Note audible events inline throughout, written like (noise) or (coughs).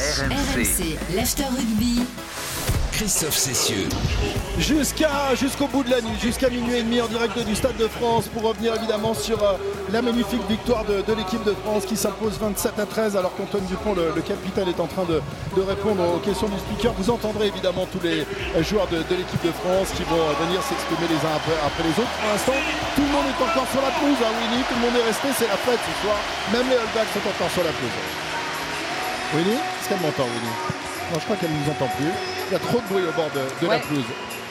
RMC, l'After Rugby. Christophe Cessieux. Jusqu'à jusqu'au bout de la nuit, jusqu'à minuit et demi en direct du Stade de France pour revenir évidemment sur euh, la magnifique victoire de, de l'équipe de France qui s'impose 27 à 13 alors qu'Antoine Dupont, le, le capitaine, est en train de, de répondre aux questions du speaker. Vous entendrez évidemment tous les joueurs de, de l'équipe de France qui vont euh, venir s'exprimer les uns après, après les autres. Pour l'instant, tout le monde est encore sur la pelouse, hein, Winnie, tout le monde est resté, c'est la fête ce soir. Même les All Blacks sont encore sur la pelouse. Winnie Est-ce qu'elle m'entend, Winnie Non, je crois qu'elle ne nous entend plus. Il y a trop de bruit au bord de, de la pelouse.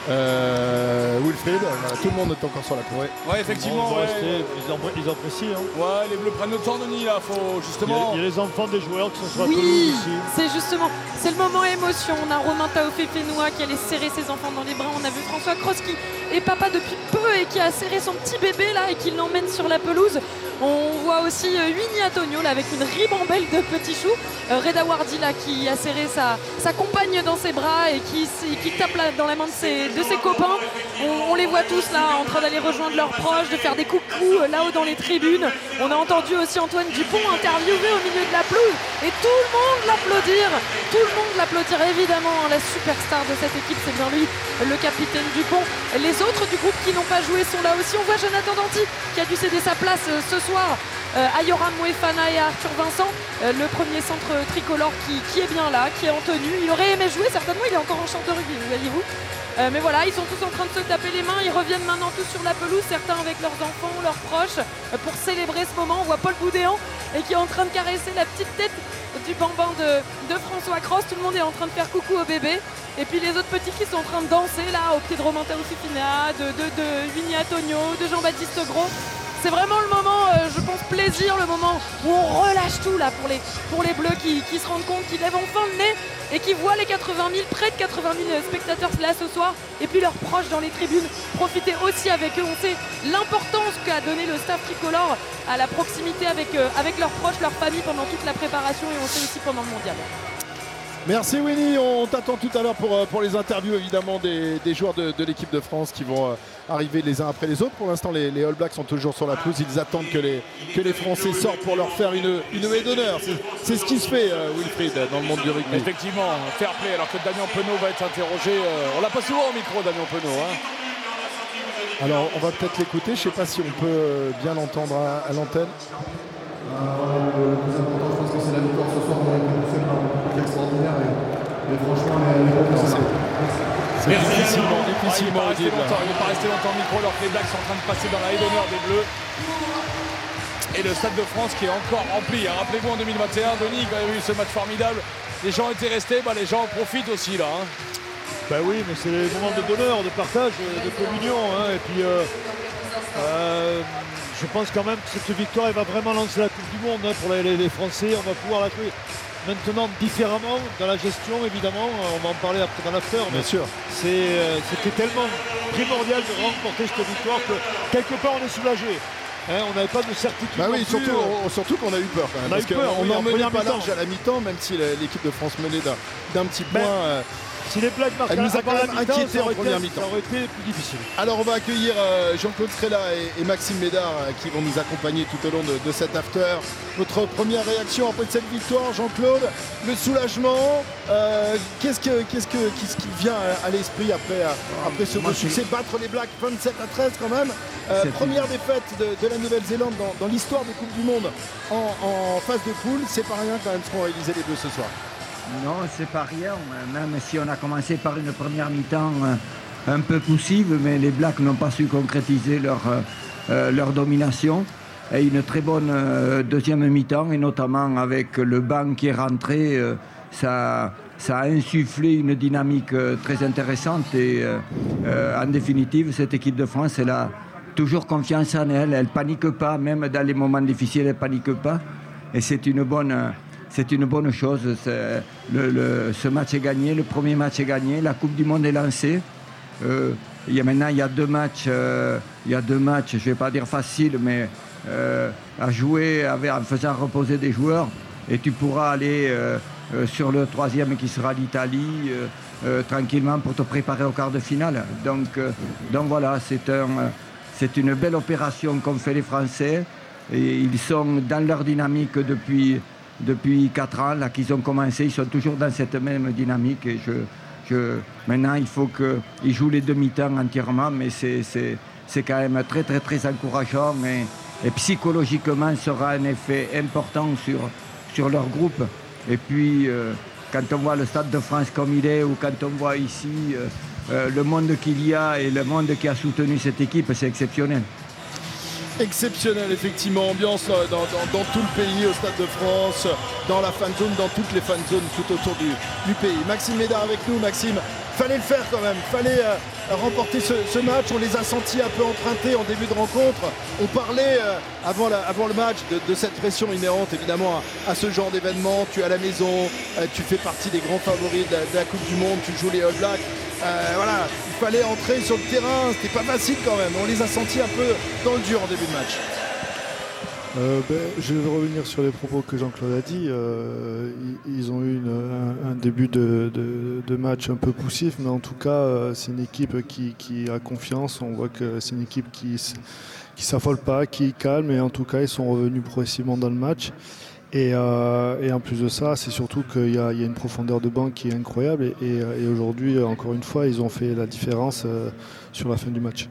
Euh, Wilfried, voilà, tout le monde est encore sur la pelouse. Ouais, effectivement. Ouais. rester, ils, en- ils apprécient. hein. Ouais, les bleus prennent le temps, Denis, là. Faut Il, y a, justement. il y a les enfants des joueurs qui sont sur la Oui, ici. c'est justement, c'est le moment émotion. On a Romain Taofé-Fénois qui allait serrer ses enfants dans les bras. On a vu François Cross qui est papa depuis peu et qui a serré son petit bébé là et qui l'emmène sur la pelouse. On voit aussi euh, Winnie Antonio là avec une ribambelle de petits choux. Euh, Reda Wardi là qui a serré sa, sa compagne dans ses bras et qui, qui tape là dans la main de ses, de ses copains. On, les voit tous là en train d'aller rejoindre leurs proches, de faire des coucous euh, là-haut dans les tribunes. On a entendu aussi Antoine Dupont interviewé au milieu de la pelouse et tout le monde l'applaudir. Tout le monde l'applaudir évidemment. hein, La superstar de cette équipe, c'est bien lui, le capitaine Dupont. Les autres du groupe qui n'ont pas joué sont là aussi. On voit Jonathan Danty qui a dû céder sa place euh, ce soir euh, à Yoram Moefana et Arthur Vincent, euh, le premier centre tricolore qui, qui est bien là, qui est en tenue. Il aurait aimé jouer, certainement, il est encore en champ de rugby, voyez-vous. Euh, mais voilà, ils sont tous en train de se taper les mains. Ils reviennent maintenant tous sur la pelouse, certains avec leurs enfants, leurs proches, euh, pour célébrer ce moment. On voit Paul Boudéan et qui est en train de caresser la petite tête du bambin de, de François Cross. Tout le monde est en train de faire coucou au bébé. Et puis les autres petits qui sont en train de danser là, au pied de Romain Taoufifina, de, de, de de Jean-Baptiste Gros. C'est vraiment le moment, euh, plaisir, le moment où on relâche tout là pour les, pour les bleus qui, se rendent compte, qui lèvent enfin le nez et qui voient les 80 000, près de 80 000 spectateurs là ce soir, et puis leurs proches dans les tribunes. Profiter aussi avec eux. On sait l'importance qu'a donné le staff tricolore à la proximité avec, euh, avec leurs proches, leurs familles pendant toute la préparation et on sait aussi pendant le mondial. Merci Winnie, on t'attend tout à l'heure pour, euh, pour les interviews évidemment des, des joueurs de, de l'équipe de France qui vont euh, arriver les uns après les autres. Pour l'instant les, les All Blacks sont toujours sur la pelouse, ils attendent que les, que les Français sortent pour leur faire une, une haie d'honneur. C'est- ce qui se fait euh, Wilfried dans le monde du rugby. Effectivement, fair play. Alors que Damien Penaud va être interrogé. euh, on l'a pas souvent au micro, Damien Penaud. Hein. Alors on va peut-être l'écouter, je ne sais pas si on peut bien l'entendre à, à l'antenne plus important, je pense que c'est la victoire ce soir. On a été poussé par un public extraordinaire et, et franchement, les, C'est difficilement, Ouais, il n'est difficilement pas, resté audible. longtemps, il n'est pas resté longtemps au micro alors que les Blacks sont en train de passer dans la haie d'honneur des Bleus. Et le Stade de France qui est encore rempli. hein. Rappelez-vous en 2021, Denis, quand il y a eu ce match formidable, les gens étaient restés, bah, les gens en profitent aussi là. hein. Ben oui, mais c'est les moments de bonheur, de partage, de communion. hein. Et puis, euh, euh, je pense quand même que cette victoire, elle va vraiment lancer la Coupe du Monde hein, pour les, les- les Français. On va pouvoir la jouer maintenant différemment dans la gestion, évidemment. Euh, On va en parler après dans l'after. mais Bien sûr. c'est, euh, C'était tellement primordial de remporter cette victoire que quelque part on est soulagé. Hein, on n'avait pas de certitude. Bah oui, surtout, euh, surtout qu'on a eu peur quand même. On parce qu'on oui, n'en en menait pas large à la mi-temps, même si l'équipe de France menait d'un d'un petit point. Ben, euh, si les Blacks marquent Elle nous a quand même en première été- mi-temps. Ça aurait été plus difficile. Alors on va accueillir euh, Jean-Claude Strella et, et Maxime Médard euh, qui vont nous accompagner tout au long de, de cet after. Votre première réaction après cette victoire, Jean-Claude Le soulagement euh, Qu'est-ce que qu'est-ce que qu'est-ce qui vient à, l'esprit après après ce beau succès? Battre les Blacks 27 à 13 quand même. Euh, première défaite de, de la Nouvelle-Zélande dans, dans l'histoire des Coupes du Monde en, en phase de poule. C'est pas rien quand même ce qu'ont réalisé les deux ce soir. Non, c'est pas rien, même si on a commencé par une première mi-temps euh, un peu poussive, mais les Blacks n'ont pas su concrétiser leur, euh, euh, domination. Et une très bonne deuxième mi-temps, et notamment avec le banc qui est rentré, ça, ça a insufflé une dynamique très intéressante. Et en définitive, cette équipe de France, elle a toujours confiance en elle, elle panique pas, même dans les moments difficiles, elle panique pas. Et c'est une bonne, c'est une bonne chose. Le- le- ce match est gagné, le premier match est gagné, la Coupe du Monde est lancée. Euh, il y a maintenant il y a deux matchs, euh, il y a deux matchs, je vais pas dire faciles, mais euh, à jouer avec, en faisant reposer des joueurs. Et tu pourras aller euh, euh, sur le troisième qui sera l'Italie euh, tranquillement pour te préparer au quart de finale. Donc, donc voilà, c'est un, c'est une belle opération qu'ont fait les Français. Et ils sont dans leur dynamique depuis, depuis 4 ans là qu'ils ont commencé. Ils sont toujours dans cette même dynamique. Et je, je, maintenant, il faut qu'ils jouent les demi-temps entièrement, mais c'est, quand même très très très encourageant. Et, et psychologiquement, sera un effet important sur, sur leur groupe. Et puis, euh, quand on voit le Stade de France comme il est, ou quand on voit ici euh, euh, le monde qu'il y a et le monde qui a soutenu cette équipe, c'est exceptionnel. Exceptionnel, effectivement. Ambiance euh, dans, tout le pays, au Stade de France, dans la fan zone, dans toutes les fan zones tout autour du, du pays. Maxime Médard avec nous. Maxime, fallait le faire quand même. Fallait euh, remporter ce, match. On les a sentis un peu empruntés en début de rencontre. On parlait euh, avant, le match de, cette pression inhérente évidemment à, ce genre d'événement. Tu es à la maison, euh, tu fais partie des grands favoris de la, Coupe du Monde, tu joues les All Blacks. Voilà, il fallait entrer sur le terrain, c'était pas facile quand même. On les a sentis un peu dans le dur en début de match. Euh, ben, je vais revenir sur les propos que Jean-Claude a dit. Euh, ils, ont eu un, début de, match un peu poussif, mais en tout cas, euh, c'est une équipe qui, a confiance. On voit que c'est une équipe qui qui s'affole pas, qui calme, et en tout cas, ils sont revenus progressivement dans le match. Et, en plus de ça, c'est surtout qu'il y, a une profondeur de banc qui est incroyable. Et, aujourd'hui, encore une fois, ils ont fait la différence sur la fin du match.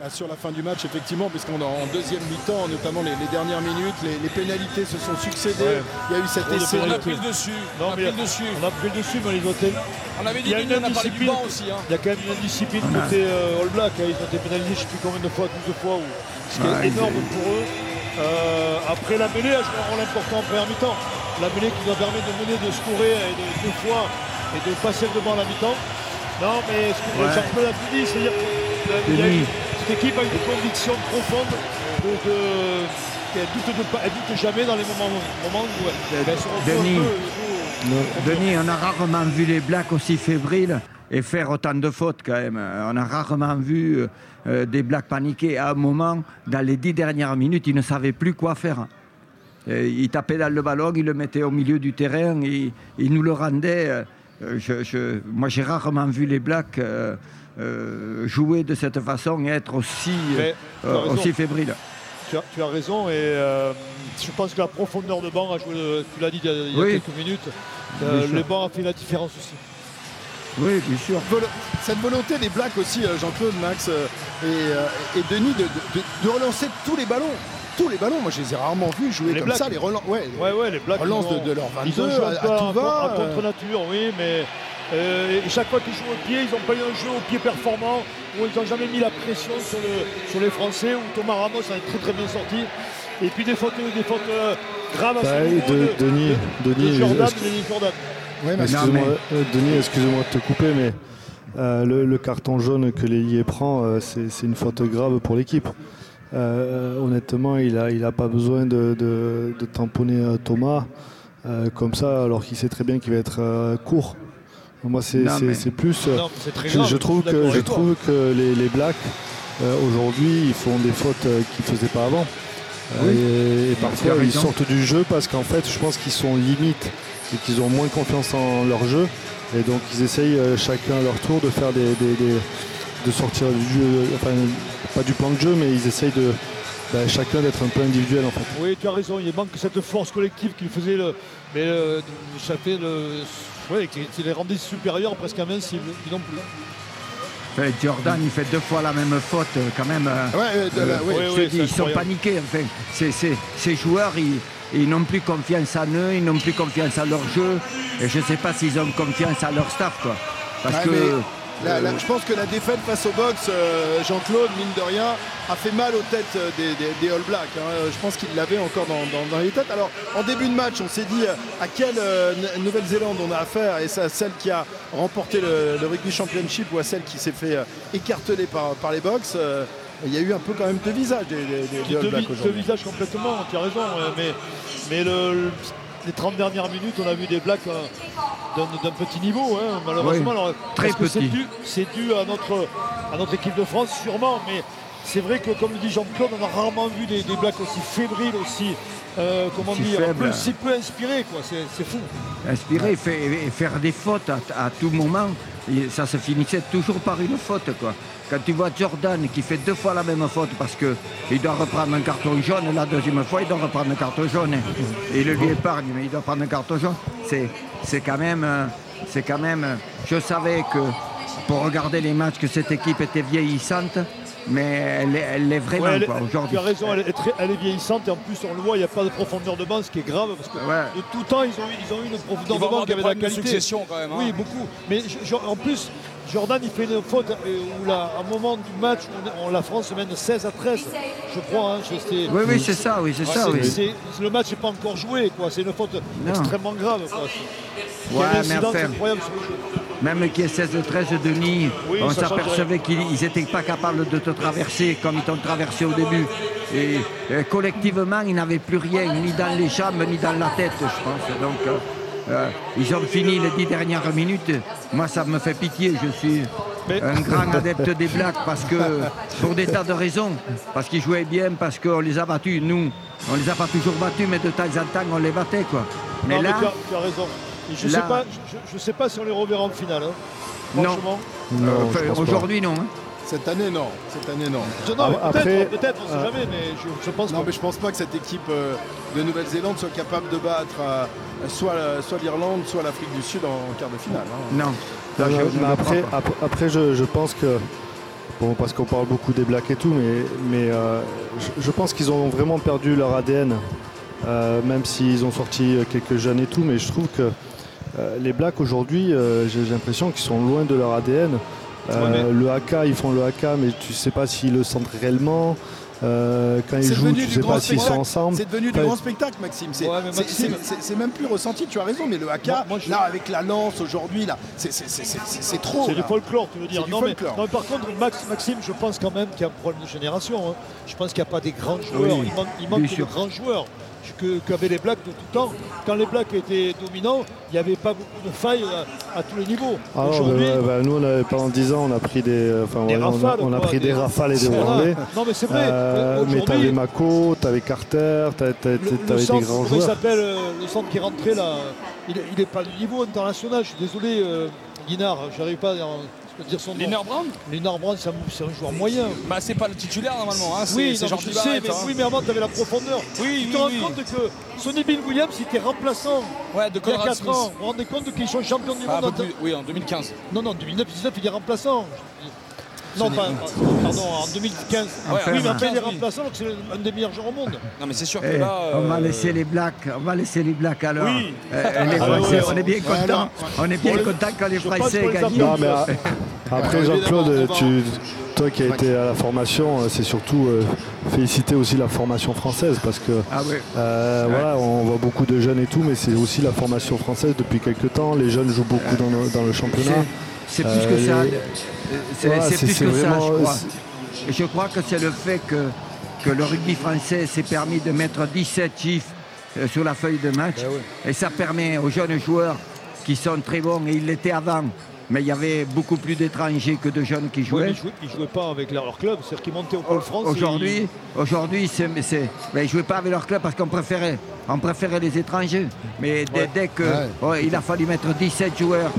Là, sur la fin du match, effectivement, puisqu'on est en deuxième mi-temps, notamment les, les dernières minutes, les, les pénalités se sont succédées. Ouais. Il y a eu cet essai. On a pris le dessus. Non, on a pris le dessus. On a pris le dessus, mais les hôtels. On avait dit Il y a a parlé du banc aussi. hein. Il y a quand même une indiscipline côté euh, All Black. hein. Ils ont été pénalisés, je ne sais plus combien de fois, 12 fois, ou... ce qui Ah, est énorme pour eux. Euh, après, la mêlée a joué un rôle important en première mi-temps. La mêlée qui nous a permis de mener, de scorer et de, deux fois et de passer devant la mi-temps. Non, mais ce que Ouais. A tout dit, c'est-à-dire que il y a Denis. une- cette équipe a une conviction profonde de, de- qu'elle doute, de pas- elle doute jamais dans les moments, moments où elle, elle se Denis. peu, Denis, on a rarement vu les Blacks aussi fébriles et faire autant de fautes quand même. On a rarement vu euh, des Blacks paniquer. À un moment, dans les dix dernières minutes, ils ne savaient plus quoi faire. Ils tapaient dans le ballon, ils le mettaient au milieu du terrain, ils, ils nous le rendaient. euh, je- je- moi, j'ai rarement vu les Blacks euh, euh, jouer de cette façon et être aussi, Mais tu as euh, raison. aussi fébriles. Tu as, tu as raison et euh, je pense que la profondeur de banc a joué, le- tu l'as dit il y a, il y a Oui. quelques minutes, euh, le banc a fait la différence aussi. Oui, bien sûr. Cette volonté des Blacks aussi, euh, Jean-Claude, Max euh, et, euh, et Denis, de, de- de relancer tous les ballons. Tous les ballons, moi je les ai rarement vus jouer Les comme Blacks ça, les relances. Ouais, Ouais, ouais, les Blacks. Relance ils ont- de- de leur ils 22 ont joué à- un à peu tout va, à contre euh. nature, oui, mais euh, et chaque fois qu'ils jouent au pied, ils n'ont pas eu un jeu au pied performant où ils n'ont jamais mis la pression sur, le, sur les Français, où Thomas Ramos a très très bien sorti. Et puis des fautes, des fautes euh, graves à Bah, ce de- de, Denis, de Denis, Jordan, Denis Jordan. ouais, Excuse-moi, mais- euh, Denis, excuse-moi de te couper, mais euh, le, le carton jaune que l'ailier prend, euh, c'est une faute grave pour l'équipe. Euh, honnêtement, il n'a il a pas besoin de, de- de tamponner euh, Thomas euh, comme ça, alors qu'il sait très bien qu'il va être euh, court. Moi, c'est mais- plus. Non, c'est très je, grave. je trouve que, je trouve que les, les Blacks, euh, aujourd'hui, ils font des fautes euh, qu'ils ne faisaient pas avant. Euh, Oui. et, parfois, ils sortent du jeu parce qu'en fait, je pense qu'ils sont limites et qu'ils ont moins confiance en leur jeu. Et donc, ils essayent euh, chacun à leur tour de faire des, des- des- de sortir du jeu, enfin, pas du plan de jeu, mais ils essayent de bah, chacun d'être un peu individuel en fait. Oui, tu as raison, il manque cette force collective qui faisait le. Mais euh, ça fait le. Ouais, qui, qui les rendait supérieurs, presque invincibles. Ils non plus. Jordan, il fait deux fois la même faute euh, quand même. euh, Ouais, de la- Euh, je te dis, c'est ils sont paniqués. Enfin, ces joueurs, ils, ils n'ont plus confiance en eux, ils n'ont plus confiance en leur jeu. Et je ne sais pas s'ils ont confiance en leur staff. Quoi. Parce Ouais, que. mais la- la- je pense que la défaite face au box, euh, Jean-Claude, mine de rien, a fait mal aux têtes euh, des, des- des All Blacks. hein. Je pense qu'il l'avait encore dans, dans- dans les têtes. Alors, en début de match, on s'est dit euh, à quelle euh, Nouvelle-Zélande on a affaire? Et c'est à celle qui a remporté le, le Rugby Championship ou à celle qui s'est fait euh, écarteler par, par les box. euh, il y a eu un peu quand même deux visages des, All Blacks aujourd'hui. visages complètement, tu as raison. mais mais le- le- les 30 dernières minutes, on a vu des Blacks euh, d'un petit niveau, hein, malheureusement. Oui, Alors, très c'est petit. dû, c'est dû à notre, à notre équipe de France, sûrement. Mais c'est vrai que, comme le dit Jean-Claude, on a rarement vu des, des Blacks aussi fébriles, aussi, euh, comment Si dire, peu- si peu inspirés. quoi. C'est fou. inspirer et, fa- et faire des fautes à, à tout moment. Ça se finissait toujours par une faute. Quand tu vois Jordan qui fait deux fois la même faute parce qu'il doit reprendre un carton jaune, la deuxième fois il doit reprendre un carton jaune. Il le lui épargne, mais il doit prendre un carton jaune. C'est, quand même. euh, euh, Je savais que pour regarder les matchs, que cette équipe était vieillissante, mais elle, est- elle vraiment Ouais, aujourd'hui. Tu as raison, elle est, très- elle est vieillissante et en plus on le voit, il n'y a pas de profondeur de banc, ce qui est grave parce que Ouais. de tout temps ils ont, eu- ils ont eu une profondeur de banc qui avait de la problèmes de qualité. succession quand même. hein. Oui, beaucoup. Mais je- je- en plus, Jordan il fait une faute où là, à un moment du match, on, on- la France mène 16 à 13, je crois. hein, Oui, oui, c'est ça, oui, c'est ça, oui. le match n'est pas encore joué, quoi. C'est une faute extrêmement grave. Quoi. Il y a Ouais, une mais enfin, incroyable sur le jeu. Même qui est 16-13 de Denis, Oui, on s'apercevait qu'ils n'étaient pas capables de te traverser comme ils t'ont traversé au début. Et euh, collectivement, ils n'avaient plus rien, ni dans les jambes, ni dans la tête, je pense. Donc, euh, euh, ils ont fini les dix dernières minutes. Moi, ça me fait pitié. Je suis Mais- un grand adepte des Blacks parce que, pour des tas de raisons. Parce qu'ils jouaient bien, parce qu'on les a battus. Nous, on les a pas toujours battus, mais de temps en temps, on les battait. Quoi. Mais Non, là, tu, as, tu as raison. Et je ne sais, pas, je, je sais pas si on les reverra en finale. hein. non. Franchement. Non, pas. aujourd'hui, non. hein. Cette année, non. Cette année, non. Ah, Après- peut-être, peut-être, on ne sait euh, jamais, mais je, je pense Non, pas. mais je pense pas que cette équipe euh, de Nouvelle-Zélande soit capable de battre euh, soit, euh, soit l'Irlande, soit l'Afrique du Sud en, quart de finale. hein. Non. Ça, Non, je- non, je mais ne après, je, je pense que, bon, parce qu'on parle beaucoup des Blacks et tout, mais, mais euh, je, je pense qu'ils ont vraiment perdu leur ADN, euh, même s'ils ont sorti euh, quelques jeunes et tout, mais je trouve que euh, les Blacks aujourd'hui, euh, j'ai l'impression qu'ils sont loin de leur ADN. Euh, Ouais, mais- Le AK, ils font le AK, mais tu sais pas s'ils le sentent réellement. Euh, quand ils jouent, tu du sais pas s'ils sont ensemble. C'est devenu du Ouais. grand spectacle, Maxime. C'est Ouais, même plus ressenti, tu as raison, mais le AK, Moi- moi, je- là, avec la lance aujourd'hui, là, c'est- trop. C'est du folklore, tu veux dire. Non mais, folklore. non, mais par contre, Max, Maxime, je pense quand même qu'il y a un problème de génération. hein. Je pense qu'il n'y a pas des grands joueurs. Oui, il manque, il manque de grands joueurs qu'avaient les Blacks de tout temps. Quand les Blacks étaient dominants, il n'y avait pas beaucoup de failles à, à tous les niveaux. Ah non, Aujourd'hui, bah, bah, nous, on avait, pendant 10 ans, on a pris des, enfin, Des ouais, on a- rafales, on a, quoi, pris des des- rafales et des. Non mais c'est vrai. Euh, mais t'avais Mako, t'avais Carter, t'avais, des grands il joueurs. s'appelle euh, le centre qui est rentré là Il n'est pas du niveau international. Je suis désolé, euh, Guinard, j'arrive pas à dire son nom. Liner Brown Linard Brown, c'est un, joueur moyen. Bah c'est pas le titulaire normalement, hein. Oui, c'est genre sais, mais, hein. oui, mais avant, tu avais la profondeur. Oui, tu oui, te rends oui. compte que Sonny Bill Williams, il était remplaçant Ouais, de il y a Conrad 4 Smith. ans. Vous vous rendez compte qu'ils sont champions du Ah, monde en- oui, en 2015. Non, non, en 2019, il est remplaçant. Non, pas, pardon, en 2015. Enfin, oui, mais après, il est remplaçant, donc c'est un des meilleurs joueurs au monde. Non mais c'est sûr que Eh, là. On va euh, laisser les blacks, on va laisser les blacks alors. Oui. Euh, les Ah, Français, ouais, on est bien ouais, content. non. On est bien Pour les- content quand les Français les gagnent. Non, mais à- après, Ouais, Jean-Claude, tu, toi qui as été à la formation, euh, c'est surtout euh, féliciter aussi la formation française parce que Ah oui. euh, Ouais. voilà, on voit beaucoup de jeunes et tout, mais c'est aussi la formation française depuis quelques temps. Les jeunes jouent beaucoup dans le, dans le championnat. C'est plus que Euh, ça. C'est plus que ça, je crois. je crois que c'est le fait que, que le rugby français s'est permis de mettre 17 chiffres euh, sur la feuille de match. Et ça permet aux jeunes joueurs qui sont très bons, et ils l'étaient avant, mais il y avait beaucoup plus d'étrangers que de jeunes qui jouaient. ils jouaient, ils jouaient pas avec leur, club, c'est-à-dire qu'ils montaient au Pôle France. Aujourd'hui, aujourd'hui, c'est, c'est- ben, ils ne jouaient pas avec leur club parce qu'on préférait, on préférait les étrangers. Mais dès, Ouais. dès que Ouais. ouais, il a fallu mettre 17 joueurs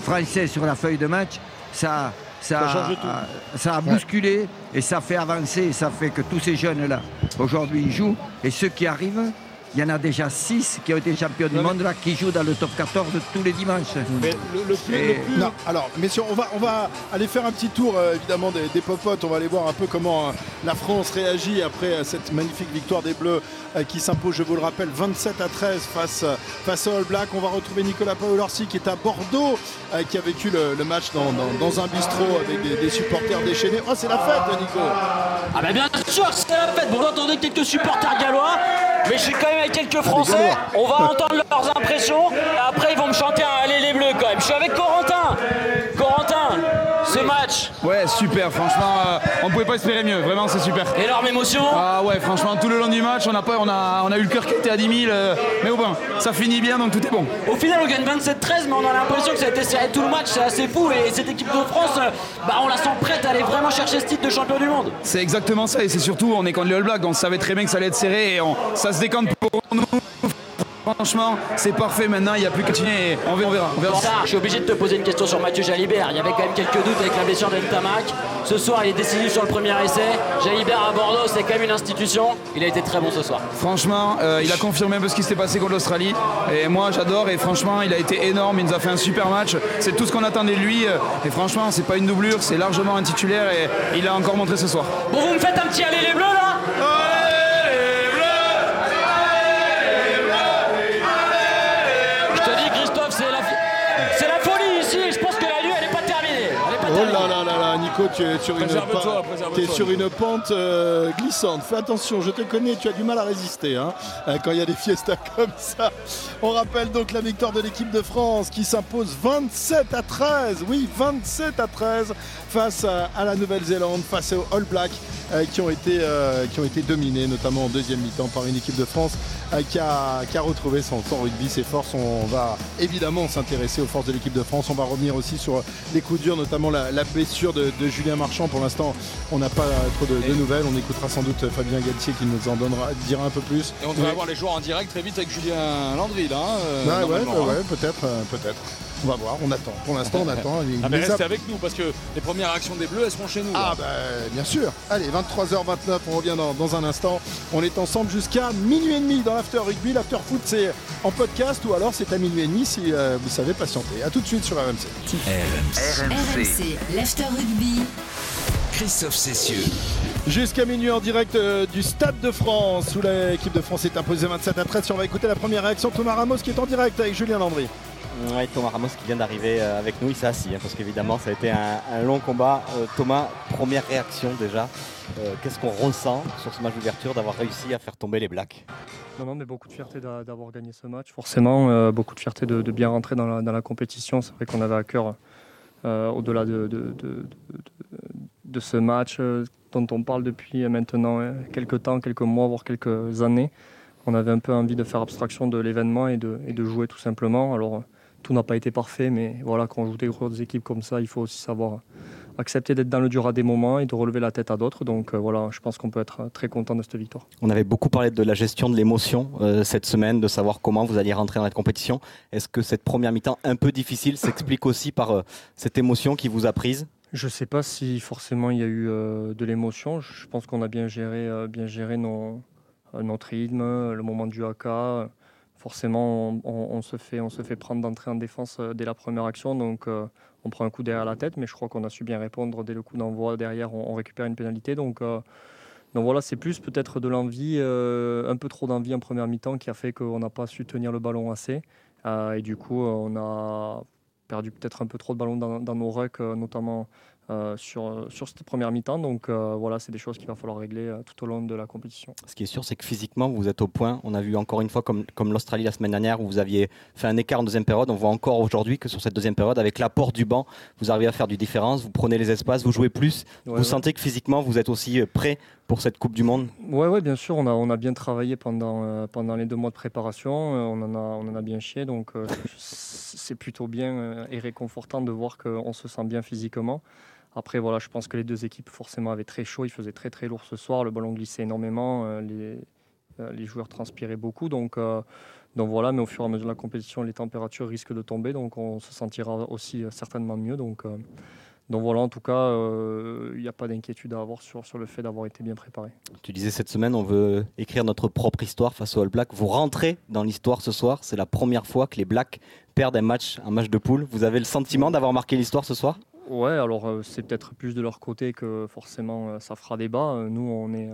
français sur la feuille de match, ça, ça, Ça tout. a- ça a bousculé et ça fait avancer. Et ça fait que tous ces jeunes-là, aujourd'hui, ils jouent. Et ceux qui arrivent, il y en a déjà 6 qui ont été champions du monde là, qui jouent dans le top 14 tous les dimanches. Mais le, le plus, Et- le plus- Non, alors, messieurs, on va, on va aller faire un petit tour, euh, évidemment, des, des popotes. On va aller voir un peu comment euh, la France réagit après euh, cette magnifique victoire des Bleus euh, qui s'impose, je vous le rappelle, 27 à 13 face, euh, face All Blacks. On va retrouver Nicolas Paolorsi qui est à Bordeaux, euh, qui a vécu le, le match dans, dans- dans un bistrot avec des, des supporters déchaînés. Oh, c'est la fête, Nico Ah bah bien sûr c'est la fête. Bon, on entendait quelques supporters gallois, mais je suis quand même avec quelques Français. On va entendre leurs impressions. Et après, ils vont me chanter un Allez les Bleus quand même. Je suis avec Corentin. Corentin, ce match, Ouais, super, franchement, euh, on pouvait pas espérer mieux, vraiment, c'est super. énorme émotion. Ah ouais, franchement, tout le long du match, on a, pas, on a, on a eu le cœur qui était à 10 000, euh, mais au bon, ça finit bien, donc tout est bon. Au final, on gagne 27-13, mais on a l'impression que ça a été serré tout le match. C'est assez fou. Et cette équipe de France, euh, bah, on la sent prête à aller vraiment chercher ce titre de champion du monde. C'est exactement ça, et c'est surtout, on est contre les All Blacks, on savait très bien que ça allait être serré, et on- ça se décante pour nous. Franchement, c'est parfait maintenant, il n'y a plus qu'à continuer et on verra. On verra, ça, je suis obligé de te poser une question sur Mathieu Jalibert. Il y avait quand même quelques doutes avec la blessure d'Entamac. Ce soir, il est décisif sur le premier essai. Jalibert à Bordeaux, c'est quand même une institution. Il a été très bon ce soir. Franchement, euh, il a confirmé un peu ce qui s'était passé contre l'Australie. Et moi, j'adore. Et franchement, il a été énorme. Il nous a fait un super match. C'est tout ce qu'on attendait de lui. euh, Et franchement, c'est pas une doublure, c'est largement un titulaire. Et il a encore montré ce soir. Bon, vous me faites un petit aller les bleus là Je Oh là là là là, Nico, tu es sur une, Préserve-toi, pa- préserve-toi. tu es sur une pente euh, glissante. Fais attention, je te connais, tu as du mal à résister hein, euh, quand il y a des fiestas (laughs) comme ça. On rappelle donc la victoire de l'équipe de France qui s'impose 27 à 13. Oui, 27 à 13 face à, à la Nouvelle-Zélande, face aux All Blacks euh, qui, ont été, euh, qui ont été dominés, notamment en deuxième mi-temps, par une équipe de France qui, a, qui a retrouvé son, son rugby, ses forces. On va évidemment s'intéresser aux forces de l'équipe de France. On va revenir aussi sur les coups durs, notamment la, la blessure de, de Julien Marchand. Pour l'instant, on n'a pas trop de, de nouvelles. On écoutera sans doute Fabien Galtier qui nous en donnera, dira un peu plus. Et on devrait avoir les joueurs en direct très vite avec Julien Landry là. hein, euh, Ouais, ouais, normalement, ouais, hein. peut-être, euh, peut-être. On va voir, on attend. Pour l'instant, on (laughs) attend. Ah, mais a- restez avec nous parce que les premières actions des Bleus elles seront chez nous. Ah bah bien sûr. Allez, 23h29, on revient dans, dans un instant. On est ensemble jusqu'à minuit et demi dans l'after rugby. L'after foot c'est en podcast ou alors c'est à minuit et demi si euh, vous savez patienter. A tout de suite sur RMC. RMC, l'After Rugby. Christophe Cessieux. Jusqu'à minuit en direct euh, du Stade de France où l'équipe de France est imposée 27 à 13. Si on va écouter la première réaction, Thomas Ramos qui est en direct avec Julien Landry. Thomas Ramos qui vient d'arriver euh, avec nous, il s'est assis, hein, parce qu'évidemment ça a été un, long combat. Euh, Thomas, première réaction déjà, Euh, qu'est-ce qu'on ressent sur ce match d'ouverture d'avoir réussi à faire tomber les Blacks? Non, non, mais beaucoup de fierté d'a- d'avoir gagné ce match. Forcément, beaucoup de fierté de, bien rentrer dans la, compétition. C'est vrai qu'on avait à cœur, au-delà de, ce match dont on parle depuis maintenant euh, quelques temps, quelques mois, voire quelques années, on avait un peu envie de faire abstraction de l'événement et de, et de jouer tout simplement. Alors, tout n'a pas été parfait, mais voilà, quand on joue des grosses équipes comme ça, il faut aussi savoir accepter d'être dans le dur à des moments et de relever la tête à d'autres. Donc euh, voilà, je pense qu'on peut être très content de cette victoire. On avait beaucoup parlé de la gestion de l'émotion euh, cette semaine, de savoir comment vous alliez rentrer dans cette compétition. Est-ce que cette première mi-temps un peu difficile s'explique (coughs) aussi par euh, cette émotion qui vous a prise? Je ne sais pas si forcément il y a eu de l'émotion. Je pense qu'on a bien géré, bien géré nos- notre rythme, le moment du AK. Forcément, on, se fait, prendre d'entrée en défense euh, dès la première action, donc euh, on prend un coup derrière la tête, mais je crois qu'on a su bien répondre dès le coup d'envoi. Derrière, on, récupère une pénalité, donc, euh, donc voilà, c'est plus peut-être de l'envie, un peu trop d'envie en première mi-temps qui a fait qu'on n'a pas su tenir le ballon assez, et du coup, on a perdu peut-être un peu trop de ballons dans, nos rucks, notamment euh, sur, sur cette première mi-temps. Donc euh, voilà, c'est des choses qu'il va falloir régler euh, tout au long de la compétition. Ce qui est sûr, c'est que physiquement, vous êtes au point. On a vu encore une fois, comme, comme l'Australie la semaine dernière, où vous aviez fait un écart en deuxième période. On voit encore aujourd'hui que sur cette deuxième période, avec l'apport du banc, vous arrivez à faire du différence. Vous prenez les espaces, vous jouez plus. Ouais, vous ouais. sentez que physiquement, vous êtes aussi euh, prêt pour cette Coupe du Monde Ouais, ouais, bien sûr, on a, on a bien travaillé pendant, euh, pendant les deux mois de préparation, euh, on, en a, on en a bien chié, donc euh, (laughs) c'est plutôt bien euh, et réconfortant de voir qu'on se sent bien physiquement. Après, voilà, je pense que les deux équipes forcément avaient très chaud, il faisait très très lourd ce soir, le ballon glissait énormément, euh, les, euh, les joueurs transpiraient beaucoup, donc, euh, donc voilà, mais au fur et à mesure de la compétition, les températures risquent de tomber, donc on se sentira aussi certainement mieux. Donc, donc voilà, en tout cas, il n'y a pas d'inquiétude à avoir sur, sur le fait d'avoir été bien préparé. Tu disais cette semaine, on veut écrire notre propre histoire face aux All Blacks. Vous rentrez dans l'histoire ce soir. C'est la première fois que les Blacks perdent un match, un match de poule. Vous avez le sentiment d'avoir marqué l'histoire ce soir? Ouais, alors euh, c'est peut-être plus de leur côté que forcément euh, ça fera débat. Euh, nous, on, est,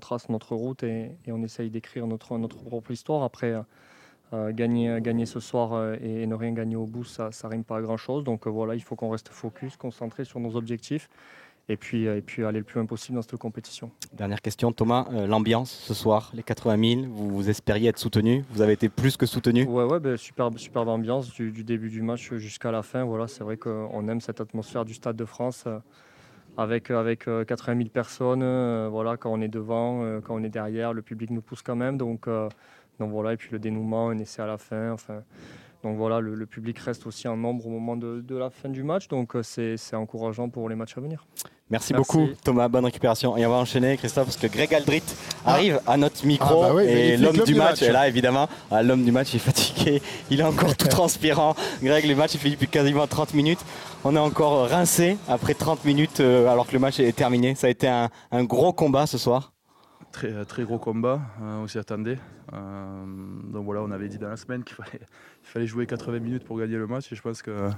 trace notre route et, on essaye d'écrire notre, notre propre histoire. Après, gagner, gagner ce soir et, ne rien gagner au bout, ça rime pas à grand-chose. Donc voilà, il faut qu'on reste focus, concentré sur nos objectifs et puis, euh, et puis aller le plus loin possible dans cette compétition. Dernière question, Thomas. euh, L'ambiance ce soir, les 80 000, vous, vous espériez être soutenu? Vous avez été plus que soutenu? Ouais, ouais, ben, superbe, superbe ambiance du, du début du match jusqu'à la fin. Voilà, c'est vrai qu'on aime cette atmosphère du Stade de France euh, avec, avec euh, 80 000 personnes. euh, voilà, quand on est devant, quand on est derrière, le public nous pousse quand même. Donc, donc voilà, et puis le dénouement, un essai à la fin. Enfin, Donc voilà, le, le public reste aussi en nombre au moment de, de la fin du match. Donc euh, c'est c'est encourageant pour les matchs à venir. Merci, Merci. beaucoup Thomas, bonne récupération. Et on va enchaîner Christophe parce que Greg Aldrit arrive à notre micro Ah bah oui, et l'homme du match match. est là évidemment. Ah, l'homme du match est fatigué, il est encore tout (laughs) transpirant. Greg, le match il fait depuis quasiment 30 minutes. On est encore rincé après 30 minutes euh, alors que le match est terminé. Ça a été un, un gros combat ce soir. Très, très gros combat, euh, on s'y attendait. Euh, donc voilà, on avait dit dans la semaine qu'il fallait, (laughs) il fallait jouer 80 minutes pour gagner le match et je pense que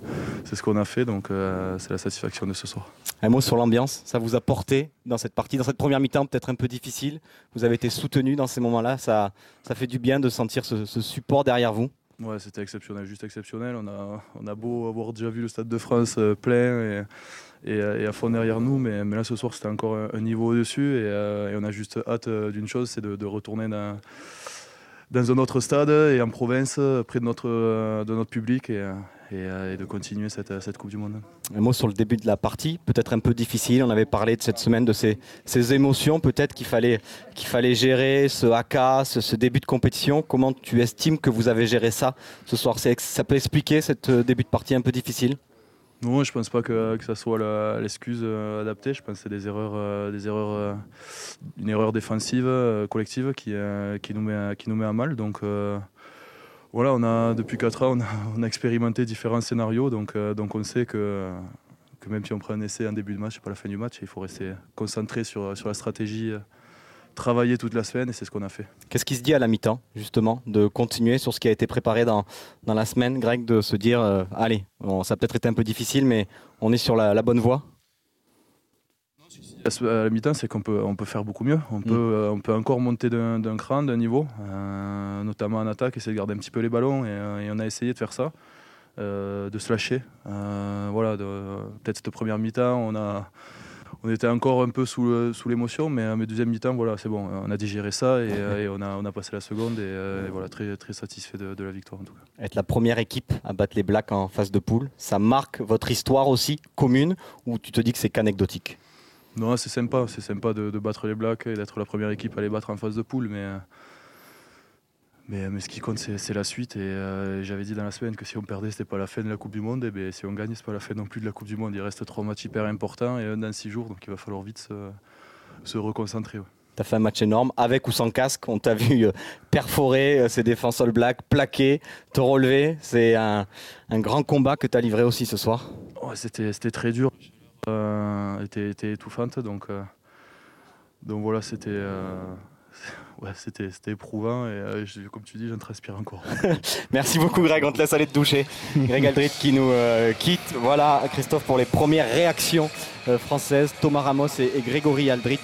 c'est ce qu'on a fait, donc euh, c'est la satisfaction de ce soir. Un mot sur l'ambiance, ça vous a porté dans cette partie, dans cette première mi-temps peut-être un peu difficile. Vous avez été soutenu dans ces moments-là, ça, ça fait du bien de sentir ce, ce support derrière vous. Ouais, c'était exceptionnel, juste exceptionnel. On a, on a beau avoir déjà vu le Stade de France euh, plein et, et, et à fond derrière nous, mais, là ce soir c'était encore un, niveau au-dessus et, euh, et on a juste hâte euh, d'une chose, c'est de, retourner dans, un autre stade et en province, euh, près de notre, euh, public et, euh, euh, de continuer cette, Coupe du Monde. Un mot sur le début de la partie, peut-être un peu difficile. On avait parlé de cette semaine, de ces, émotions peut-être qu'il fallait, gérer, ce AK, ce, début de compétition. Comment tu estimes que vous avez géré ça ce soir? Ça peut expliquer ce début de partie un peu difficile? Non, je pense pas que, que ça soit l'excuse euh, adaptée. Je pense que c'est des erreurs, euh, des erreurs, euh, une erreur défensive collective qui, qui, nous met, qui nous met à mal. Donc voilà, on a depuis 4 ans, (laughs) on a, expérimenté différents scénarios. Donc, donc on sait que, que même si on prend un essai en début de match, c'est pas la fin du match. Il faut rester concentré sur, sur la stratégie, travailler toute la semaine et c'est ce qu'on a fait. Qu'est-ce qui se dit à la mi-temps, justement, de continuer sur ce qui a été préparé dans, dans la semaine, Greg, de se dire, euh, allez, bon, ça a peut-être été un peu difficile, mais on est sur la, la bonne voie? À la mi-temps, c'est qu'on peut, on peut faire beaucoup mieux. On, peut, euh, on peut encore monter d'un d'un cran, d'un niveau, euh, notamment en attaque, essayer de garder un petit peu les ballons. Et, euh, et on a essayé de faire ça, de se lâcher. Voilà, peut-être cette première mi-temps, on, a, on était encore un peu sous, sous l'émotion, mais, euh, mais deuxième mi-temps, voilà, c'est bon. On a digéré ça et, euh, et on, a, on a passé la seconde. Et, euh, et voilà, très, très satisfait de, de la victoire en tout cas. Être la première équipe à battre les Blacks en phase de poule, ça marque votre histoire aussi commune, ou tu te dis que c'est qu'anecdotique? Non, c'est sympa, c'est sympa de, de battre les Blacks et d'être la première équipe à les battre en phase de poule, mais, euh, mais, mais ce qui compte c'est la suite. Et euh, j'avais dit dans la semaine que si on perdait, c'était pas la fin de la Coupe du Monde, et ben, si on gagne, c'est pas la fin non plus de la Coupe du Monde. Il reste trois matchs hyper importants et un dans six jours, donc il va falloir vite se, se reconcentrer. ouais. Tu as fait un match énorme, avec ou sans casque. On t'a vu euh, perforer euh, ces défenses All Black, plaquer, te relever. C'est un, un grand combat que tu as livré aussi ce soir. C'était c'était très dur, euh, était, était étouffante, donc, euh, donc voilà, c'était euh, ouais, c'était éprouvant et euh, je- comme tu dis, j'en transpire encore. (laughs) Merci beaucoup Greg, on te laisse aller te doucher. Greg Aldrit qui nous euh, quitte. Voilà Christophe pour les premières réactions euh, françaises. Thomas Ramos et, et Grégory Aldrit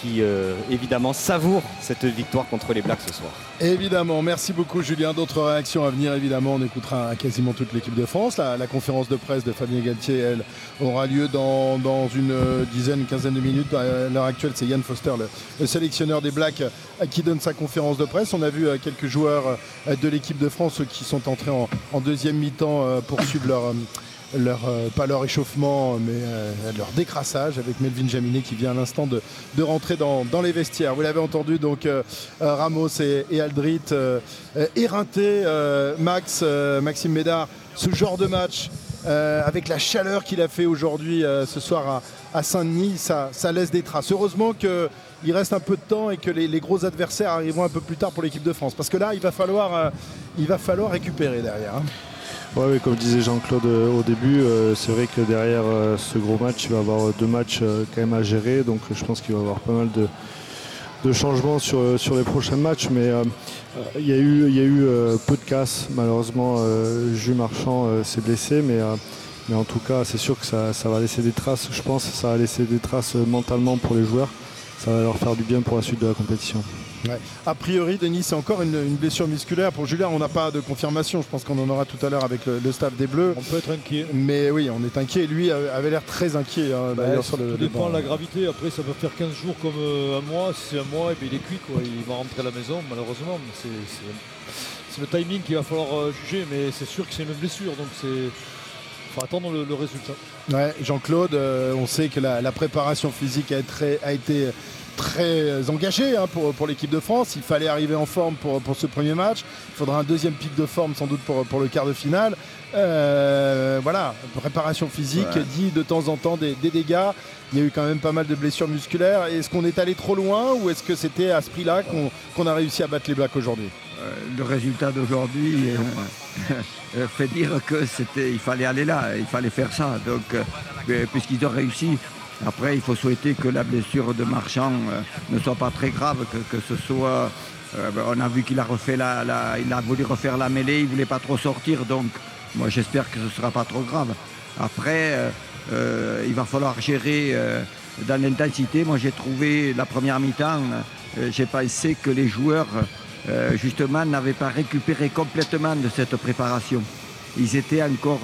qui euh, évidemment savourent cette victoire contre les Blacks ce soir. Évidemment, merci beaucoup Julien. D'autres réactions à venir, évidemment, on écoutera quasiment toute l'équipe de France. La, conférence de presse de Fabien Galtier, elle, aura lieu dans, une dizaine, une quinzaine de minutes. À l'heure actuelle, c'est Yann Foster, le, le sélectionneur des Blacks, qui donne sa conférence de presse. On a vu euh, quelques joueurs euh, de l'équipe de France qui sont entrés en, en deuxième mi-temps euh, pour suivre leur... leur, euh, pas leur échauffement, mais euh, leur décrassage avec Melvin Jaminet qui vient à l'instant de, de rentrer dans, dans les vestiaires. Vous l'avez entendu, donc euh, euh, Ramos et, et Aldrit euh, euh, éreintés. Max, Maxime Médard, ce genre de match avec la chaleur qu'il a fait aujourd'hui, ce soir à, à Saint-Denis, ça, ça laisse des traces. Heureusement que il reste un peu de temps et que les, les gros adversaires arriveront un peu plus tard pour l'équipe de France. Parce que là, il va falloir, euh, il va falloir récupérer derrière. hein. Oui, comme disait Jean-Claude euh, au début, euh, c'est vrai que derrière euh, ce gros match, il va y avoir deux matchs quand même à gérer. Donc je pense qu'il va y avoir pas mal de, changements sur, les prochains matchs. Mais il y a eu, peu de casse. Malheureusement, euh, Jules Marchand s'est blessé. Mais, en tout cas, c'est sûr que ça, ça va laisser des traces. Je pense que ça va laisser des traces mentalement pour les joueurs. Ça va leur faire du bien pour la suite de la compétition. Ouais. A priori, Denis, c'est encore une, une blessure musculaire. Pour Julien, on n'a pas de confirmation. Je pense qu'on en aura tout à l'heure avec le, le staff des Bleus. On peut être inquiet. Mais oui, on est inquiet. Lui avait l'air très inquiet hein, Bah, d'ailleurs sur le, tout dépend de la gravité. Après, ça peut faire 15 jours comme euh, un mois. Si c'est un mois, et bien, il est cuit. Quoi. Il va rentrer à la maison, malheureusement. C'est, le timing qu'il va falloir euh, juger. Mais c'est sûr que c'est une blessure. Donc, c'est faut attendre le, le résultat. Ouais, Jean-Claude, euh, on sait que la, la préparation physique a été très engagé hein, pour, pour l'équipe de France. Il fallait arriver en forme pour, pour ce premier match. Il faudra un deuxième pic de forme sans doute pour, pour le quart de finale. Euh, voilà, préparation physique, Ouais. dit de temps en temps des, des dégâts. Il y a eu quand même pas mal de blessures musculaires. Est-ce qu'on est allé trop loin ou est-ce que c'était à ce prix-là qu'on a réussi à battre les Blacks aujourd'hui? Euh, le résultat d'aujourd'hui (laughs) euh, fait dire que c'était, il fallait aller là, il fallait faire ça. Donc, puisqu'ils ont réussi, après, il faut souhaiter que la blessure de Marchand euh, ne soit pas très grave, que, que ce soit. euh, ben, on a vu qu'il a refait la, la- il a voulu refaire la mêlée, il voulait pas trop sortir, donc moi j'espère que ce sera pas trop grave. Après, euh, euh, il va falloir gérer euh, dans l'intensité. Moi j'ai trouvé la première mi-temps, j'ai pensé que les joueurs justement n'avaient pas récupéré complètement de cette préparation. Ils étaient encore,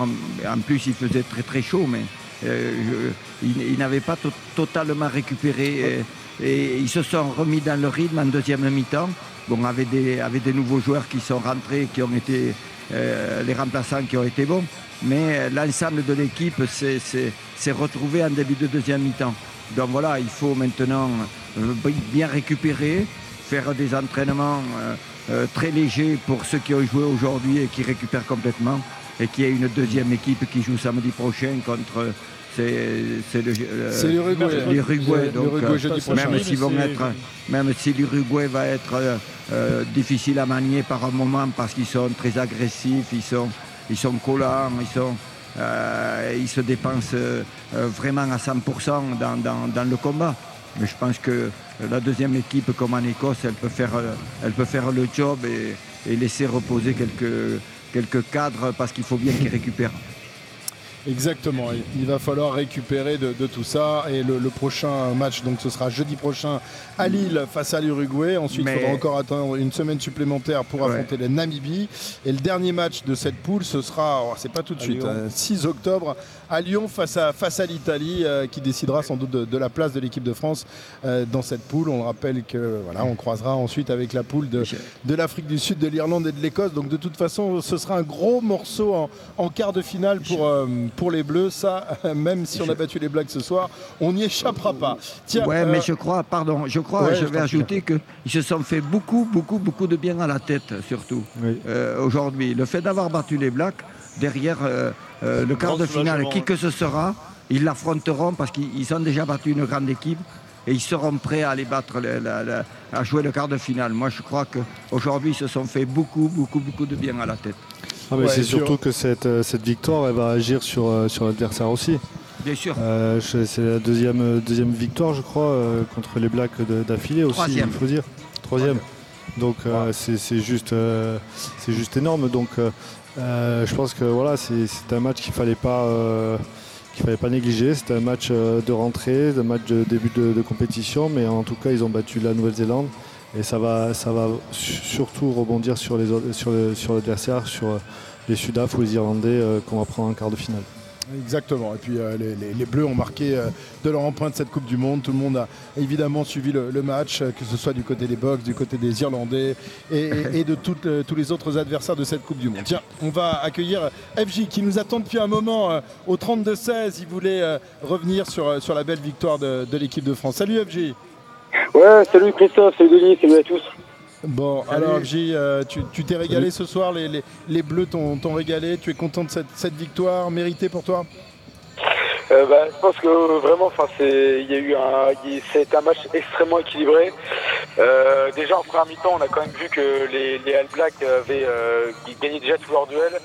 en, plus il faisait très très chaud, mais je- ils, n'avaient pas to- totalement récupéré et, et ils se sont remis dans le rythme en deuxième mi-temps. Bon, avec des, des nouveaux joueurs qui sont rentrés, qui ont été euh, les remplaçants qui ont été bons, mais euh, l'ensemble de l'équipe s'est- retrouvé en début de deuxième mi-temps. Donc voilà, il faut maintenant euh, bi- bien récupérer, faire des entraînements euh, euh, très légers pour ceux qui ont joué aujourd'hui et qui récupèrent complètement, et qu'il y ait une deuxième équipe qui joue samedi prochain contre. C'est c'est le- euh, C'est l'Uruguay. euh, même s'ils vont être, même si l'Uruguay va être euh, euh, difficile à manier par un moment parce qu'ils sont très agressifs, ils sont, ils sont collants, ils, sont, euh, ils se dépensent euh, vraiment à 100% dans, dans- dans le combat. Mais je pense que la deuxième équipe, comme en Écosse, elle peut faire, elle peut faire le job et, et laisser reposer quelques, quelques cadres parce qu'il faut bien qu'ils récupèrent. Exactement, il- va falloir récupérer de, de tout ça. Et le, le prochain match donc ce sera jeudi prochain à Lille face à l'Uruguay. Ensuite il faudra encore attendre une semaine supplémentaire pour affronter la Namibie. Et le dernier match de cette poule ce sera, oh, c'est pas tout de suite, hein, 6 octobre à Lyon face à, face à l'Italie euh, qui décidera sans doute de, de la place de l'équipe de France euh, dans cette poule. On le rappelle que voilà, on croisera ensuite avec la poule de, de l'Afrique du Sud, de l'Irlande et de l'Écosse. Donc de toute façon ce sera un gros morceau en, en quart de finale pour, euh, pour les Bleus. Ça, (laughs) même si on a battu les Blacks ce soir, on n'y échappera pas. Tiens, ouais, mais je crois, pardon, je crois, Ouais, je je vais ajouter qu'ils se sont fait beaucoup, beaucoup, beaucoup de bien à la tête, surtout euh, aujourd'hui. Le fait d'avoir battu les Blacks, derrière euh, euh, le quart de finale, qui que ce sera, ils l'affronteront parce qu'ils ils ont déjà battu une grande équipe et ils seront prêts à aller battre, le- la- la- à jouer le quart de finale. Moi, je crois qu'aujourd'hui, ils se sont fait beaucoup, beaucoup, beaucoup de bien à la tête. Ah, mais Ouais, c'est sûr. surtout que cette, euh, cette victoire, elle va agir sur, sur l'adversaire aussi. Bien sûr. Euh, c'est la deuxième, deuxième victoire, je crois, euh, contre les Blacks d'affilée aussi, Troisième. il faut dire. Troisième. Donc euh, c'est c'est juste, euh, c'est juste énorme. Donc euh, je pense que voilà, c'est un match qu'il fallait pas. euh, qu'il fallait pas négliger, c'était un match euh, de rentrée, un match de début de, compétition, mais en tout cas ils ont battu la Nouvelle-Zélande et ça va, ça va su- surtout rebondir sur les sur le- sur l'adversaire, sur euh, les Sudaf ou les Irlandais qu'on va prendre en quart de finale. Exactement. Et puis euh, les, les- les Bleus ont marqué euh, de leur empreinte cette Coupe du Monde. Tout le monde a évidemment suivi le, le match, euh, que ce soit du côté des Box, du côté des Irlandais et, et- (laughs) et de toutes, euh, tous les autres adversaires de cette Coupe du Monde. Tiens, on va accueillir FJ qui nous attend depuis un moment euh, au 32-16. Il voulait euh, revenir sur, sur la belle victoire de, de l'équipe de France. Salut FJ. Ouais, salut Christophe, salut Denis, salut à tous. Bon, alors FJ, euh, tu t'es régalé ce soir, les, les- les Bleus t'ont régalé, tu es content de cette, cette victoire méritée pour toi? Euh, bah, je pense que vraiment, enfin, c'est, il y a eu un, c'est un match extrêmement équilibré. Euh, déjà en première mi-temps, on a quand même vu que les, les All Blacks avaient euh, gagné déjà tous leurs duels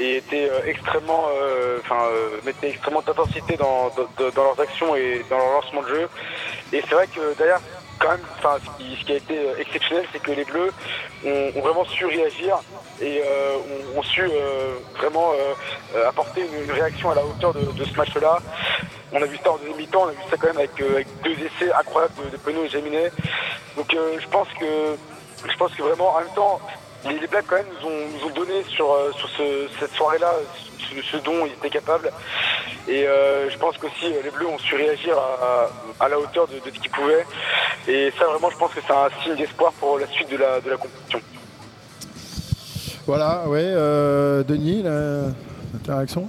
et étaient euh, extrêmement, euh, enfin, euh, mettaient extrêmement d'intensité dans, dans, dans leurs actions et dans leur lancement de jeu. Et c'est vrai que d'ailleurs, quand même, enfin, ce qui, a été euh, exceptionnel, c'est que les Bleus ont, vraiment su réagir et euh, ont, su euh, vraiment apporter une, réaction à la hauteur de, ce match-là. On a vu ça en deuxième mi-temps, on a vu ça quand même avec, deux essais incroyables de, de Penaud et Jaminet. Donc je pense que je pense que vraiment en même temps, les, les Blacks quand même nous ont, nous ont donné sur, euh, sur ce- cette soirée-là ce, ce dont ils étaient capables. Et euh, je pense qu'aussi euh, les Bleus ont su réagir à, à la hauteur de, de ce qu'ils pouvaient. Et ça vraiment je pense que c'est un signe d'espoir pour la suite de la, de la compétition. Voilà, ouais. euh, Denis, réaction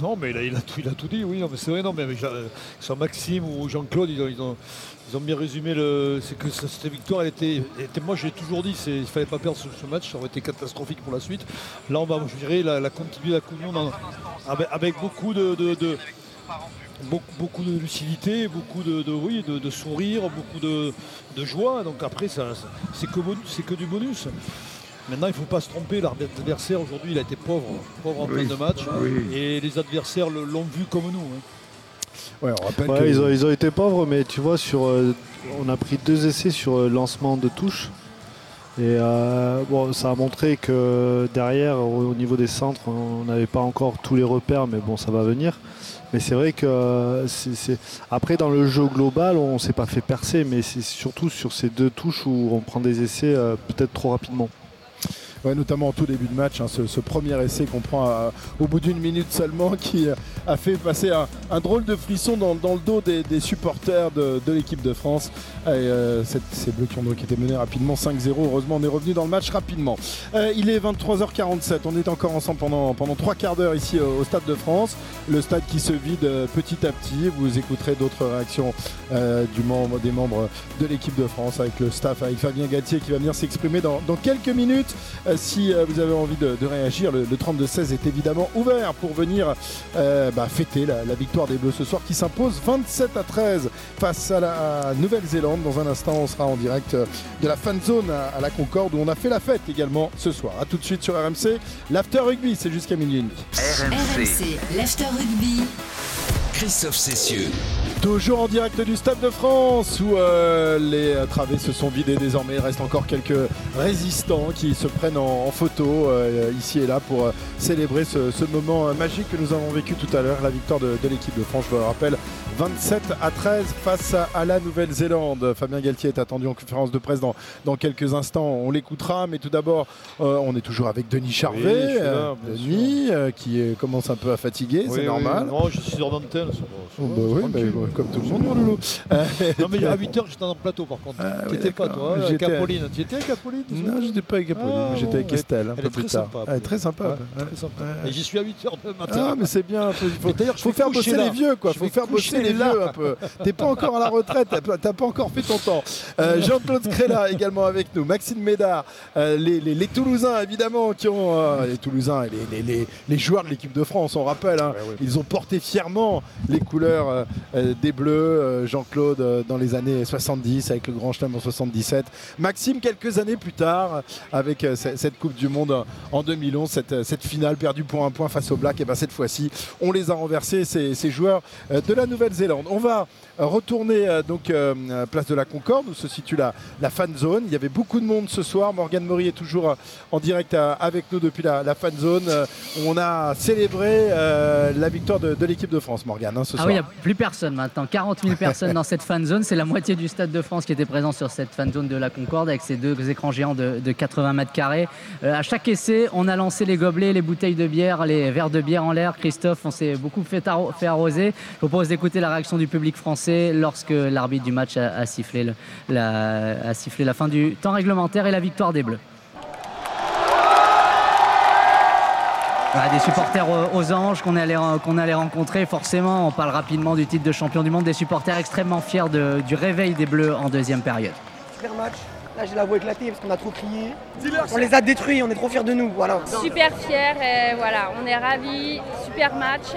Non, mais il a, il a tout, il a tout dit, oui. Non, mais c'est vrai, non, mais avec Maxime ou Jean-Claude, ils ont, ils, ont, ils ont bien résumé le. C'est que ce- cette victoire, elle était. elle était- moi, j'ai toujours dit, c'est- il ne fallait pas perdre ce, ce match, ça aurait été catastrophique pour la suite. Là, on va, je dirais, la, la continuer la avec, avec beaucoup de. de- de- Beaucoup, de lucidité, beaucoup de, de- oui, de, de sourire, beaucoup de, de joie. Donc après, ça, ça- c'est que, que du bonus. Maintenant, il ne faut pas se tromper. L'adversaire aujourd'hui, il a été pauvre, pauvre en Oui, fin de match. oui. Et les adversaires l'ont vu comme nous. hein. Ouais, on rappelle Ouais, que- ils, ont, ils ont été pauvres, mais tu vois, sur, euh, on a pris deux essais sur euh, lancement de touche. Et euh, bon, ça a montré que derrière, au, au niveau des centres, on n'avait pas encore tous les repères, mais bon, ça va venir. Mais c'est vrai que c'est- après, dans le jeu global, on s'est pas fait percer, mais c'est surtout sur ces deux touches où on prend des essais peut-être trop rapidement. Notamment en tout début de match, hein, ce, premier essai qu'on prend au bout d'une minute seulement, qui euh, a fait passer un, drôle de frisson dans, le dos des, supporters de, l'équipe de France. Euh, ces Bleus qui ont donc été menés rapidement 5-0. Heureusement, on est revenu dans le match rapidement. Euh, il est 23h47. On est encore ensemble pendant, pendant trois quarts d'heure ici au Stade de France. Le stade qui se vide petit à petit. Vous écouterez d'autres réactions du membre, des membres de l'équipe de France avec le staff, avec Fabien Galtier qui va venir s'exprimer dans quelques minutes. Euh, si euh, vous avez envie de, de réagir, le, le 32-16 est évidemment ouvert pour venir euh, bah, fêter la, la victoire des Bleus ce soir qui s'impose 27 à 13 face à la Nouvelle-Zélande. Dans un instant, on sera en direct de la fan zone à, à la Concorde où on a fait la fête également ce soir. A tout de suite sur RMC. L'after rugby, c'est jusqu'à minuit et demi. RMC, l'After Rugby. Christophe Cessieux. Toujours en direct du Stade de France où euh, les euh, travées se sont vidées désormais. Il reste encore quelques résistants qui se prennent en, en photo euh, ici et là pour euh, célébrer ce, ce moment euh, magique que nous avons vécu tout à l'heure, la victoire de, de l'équipe de France. Je vous le rappelle, 27 à 13 face à, à la Nouvelle-Zélande. Fabien Galtier est attendu en conférence de presse dans, dans quelques instants. On l'écoutera, mais tout d'abord, euh, on est toujours avec Denis Charvet. Oui, là, Euh, Denis euh, qui commence un peu à fatiguer, Oui, c'est oui, normal. Non, je suis sur d'antenne. Comme tout le monde, mon loulou. Euh, (laughs) Non, mais à (laughs) 8h, j'étais en plateau par contre. Ah, tu oui, pas, toi, avec J'étais- Apolline. Tu étais avec Apolline ce Non, soir j'étais pas avec Apolline, Ah, j'étais avec Estelle un peu plus très tard. sympa, Elle est très sympa. Et j'y suis à 8h le matin. Ah mais c'est bien, faut, faut- je faire bosser les vieux quoi, Je faut faire bosser les vieux un peu. T'es pas encore à la retraite, t'as pas- encore fait ton temps. Euh, (laughs) Jean-Claude Scrella également avec nous, Maxime Médard, euh, les, les- les Toulousains évidemment qui ont euh, les Toulousains et les, les- les- joueurs de l'équipe de France, on rappelle, hein, ils ont porté fièrement les couleurs euh, des Bleus, euh, Jean-Claude euh, dans les années 70 avec le Grand Chelem en 77. Maxime quelques années plus tard avec euh, ce- cette Coupe du Monde en 2011, cette, finale perdue pour un point face aux Blacks, et ben cette fois-ci on les a renversés ces, ces joueurs de la Nouvelle-Zélande. On va retourner euh, donc euh, place de la Concorde où se situe la, la fan zone. Il y avait beaucoup de monde ce soir. Morgane Maury est toujours euh, en direct avec nous depuis la, la fan zone. On a célébré la victoire de, de l'équipe de France, Morgane, hein, ce Ah soir. oui, il n'y a plus personne maintenant. 40 000 personnes dans cette fan zone. C'est la moitié du Stade de France qui était présent sur cette fan zone de la Concorde avec ces deux écrans géants de, de 80 mètres carrés. Euh, à chaque essai, on a lancé les gobelets, les bouteilles de bière, les verres de bière en l'air. Christophe, on s'est beaucoup fait, fait arroser. Je vous propose d'écouter la réaction du public français lorsque l'arbitre du match a, a sifflé le- la, a sifflé la fin du temps réglementaire et la victoire des Bleus. Voilà, des supporters aux, anges qu'on allait, rencontrer. Forcément, on parle rapidement du titre de champion du monde. Des supporters extrêmement fiers de- du réveil des Bleus en deuxième période. Super match. Là, j'ai la voix éclatée parce qu'on a trop crié. On les a détruits, on est trop fiers de nous. Voilà. Super fiers, et voilà, on est ravis, super match.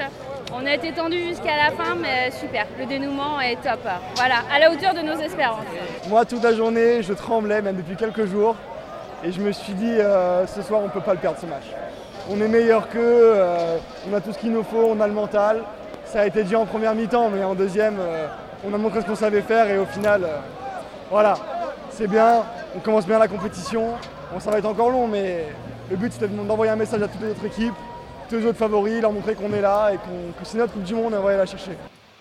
On a été tendu jusqu'à la fin, mais super, le dénouement est top. Voilà, à la hauteur de nos espérances. Moi, toute la journée, je tremblais, même depuis quelques jours. Et je me suis dit, euh, ce soir, on ne peut pas le perdre ce match. On est meilleur qu'eux, euh, on a tout ce qu'il nous faut, on a le mental. Ça a été dit en première mi-temps, mais en deuxième, euh, on a montré ce qu'on savait faire. Et au final, voilà, c'est bien. On commence bien la compétition. Bon, ça va être encore long, mais le but, c'était d'envoyer un message à toutes les autres équipes, les autres favoris, leur montrer qu'on est là et que c'est notre Coupe du Monde et on va aller la chercher.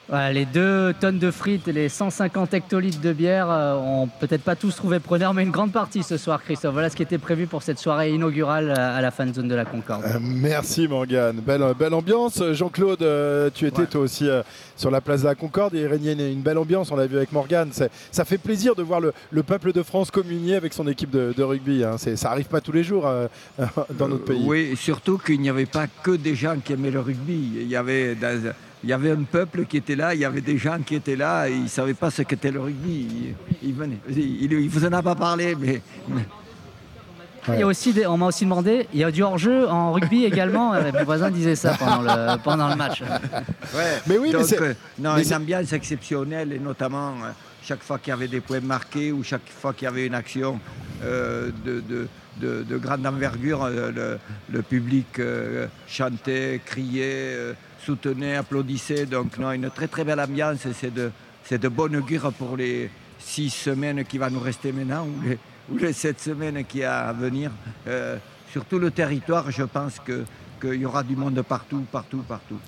Voilà, les deux tonnes de frites et les 150 hectolitres de bière euh, ont peut-être pas tous trouvé preneur, mais une grande partie ce soir, Christophe. Voilà ce qui était prévu pour cette soirée inaugurale euh, à la fan zone de la Concorde. Euh, merci Morgane, belle, belle ambiance. Jean-Claude, euh, tu étais toi aussi euh, sur la place de la Concorde et il régnait une, une belle ambiance, on l'a vu avec Morgane. C'est- Ça fait plaisir de voir le, le peuple de France communier avec son équipe de, de rugby. hein. C'est- Ça arrive pas tous les jours euh, (laughs) dans notre pays. Oui, et surtout qu'il n'y avait pas que des gens qui aimaient le rugby. Il y avait, dans- il y avait un peuple qui était là, il y avait des gens qui étaient là, et ils ne savaient pas ce qu'était le rugby. Ils, ils venaient. Il ne vous en a pas parlé, mais. mais- Il y a aussi des- on m'a aussi demandé, il y a du hors-jeu en rugby également. Euh, Mes voisins disaient ça pendant le, pendant le match. Ouais. Mais oui, mais Donc, c'est- euh, non, mais une c'est- ambiance exceptionnelle, et notamment euh, chaque fois qu'il y avait des points marqués ou chaque fois qu'il y avait une action euh, de, de- de- de grande envergure, le, le public euh, chantait, criait, soutenait, applaudissait. Donc, non, une très très belle ambiance, c'est de, c'est de bonne augure pour les six semaines qui va nous rester maintenant, ou les, sept semaines qui a à venir. Euh, sur tout le territoire, je pense que- qu'il y aura du monde partout, partout, partout.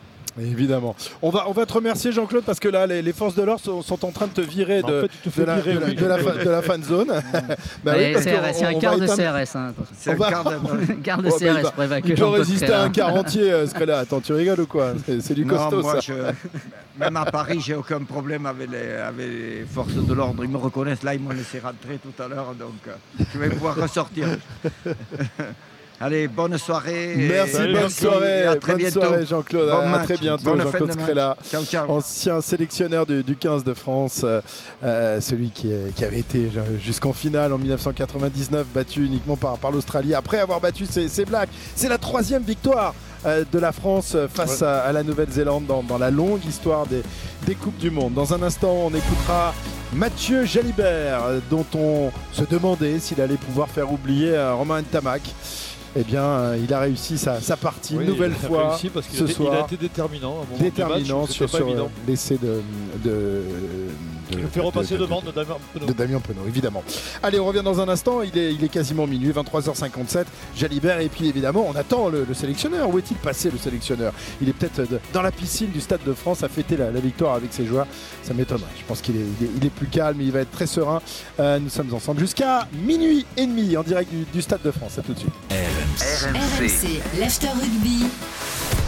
Évidemment. On va, on va te remercier Jean-Claude parce que là les, les forces de l'ordre sont, sont en train de te virer En de, fait, tu te de fais la, virer, de la- oui. de la fa- de la fan zone. (laughs) Bah oui, y a un quart de CRS. hein. C'est un quart de- CRS pour évacuer Jean-Claude résister à un Frère. quart entier euh, ce là Attends, tu rigoles ou quoi C'est c'est du Non, costaud moi, ça. je- même à Paris, j'ai aucun problème avec les, avec les forces de l'ordre. Ils me reconnaissent. Là, ils m'ont laissé rentrer tout à l'heure, donc euh, je vais pouvoir ressortir. (laughs) Allez, bonne soirée. Merci, et bonne soirée, et à très bonne bientôt. soirée Jean-Claude. Bon à très bientôt, Jean-Claude ciao. ancien sélectionneur du, du 15 de France, euh, euh, celui qui, est- qui avait été euh, jusqu'en finale en 1999, battu uniquement par, par l'Australie, après avoir battu ses, ses Blacks. C'est la troisième victoire euh, de la France euh, face à, à la Nouvelle-Zélande dans, dans la longue histoire des, des Coupes du Monde. Dans un instant, on écoutera Mathieu Jalibert, euh, dont on se demandait s'il allait pouvoir faire oublier euh, Romain Ntamak. Eh bien, euh, il a réussi sa, sa partie Oui, une nouvelle il a fois réussi parce qu'il ce a été- il soir. a été déterminant à déterminant match sur, sur, évident. euh, l'essai de, de, de, Il me fait repasser devant de Damien Penaud. de Damien Penaud, évidemment. Allez, on revient dans un instant. Il est, il est quasiment minuit, 23h57. Jalibert, et puis évidemment, on attend le, le sélectionneur. Où est-il passé, le sélectionneur? Il est peut-être euh, dans la piscine du Stade de France à fêter la, la victoire avec ses joueurs. Ça m'étonnerait. Je pense qu'il est, il est, il est plus calme, il va être très serein. Euh, nous sommes ensemble jusqu'à minuit et demi en direct du, du Stade de France. À tout de suite. RMC, l'after rugby.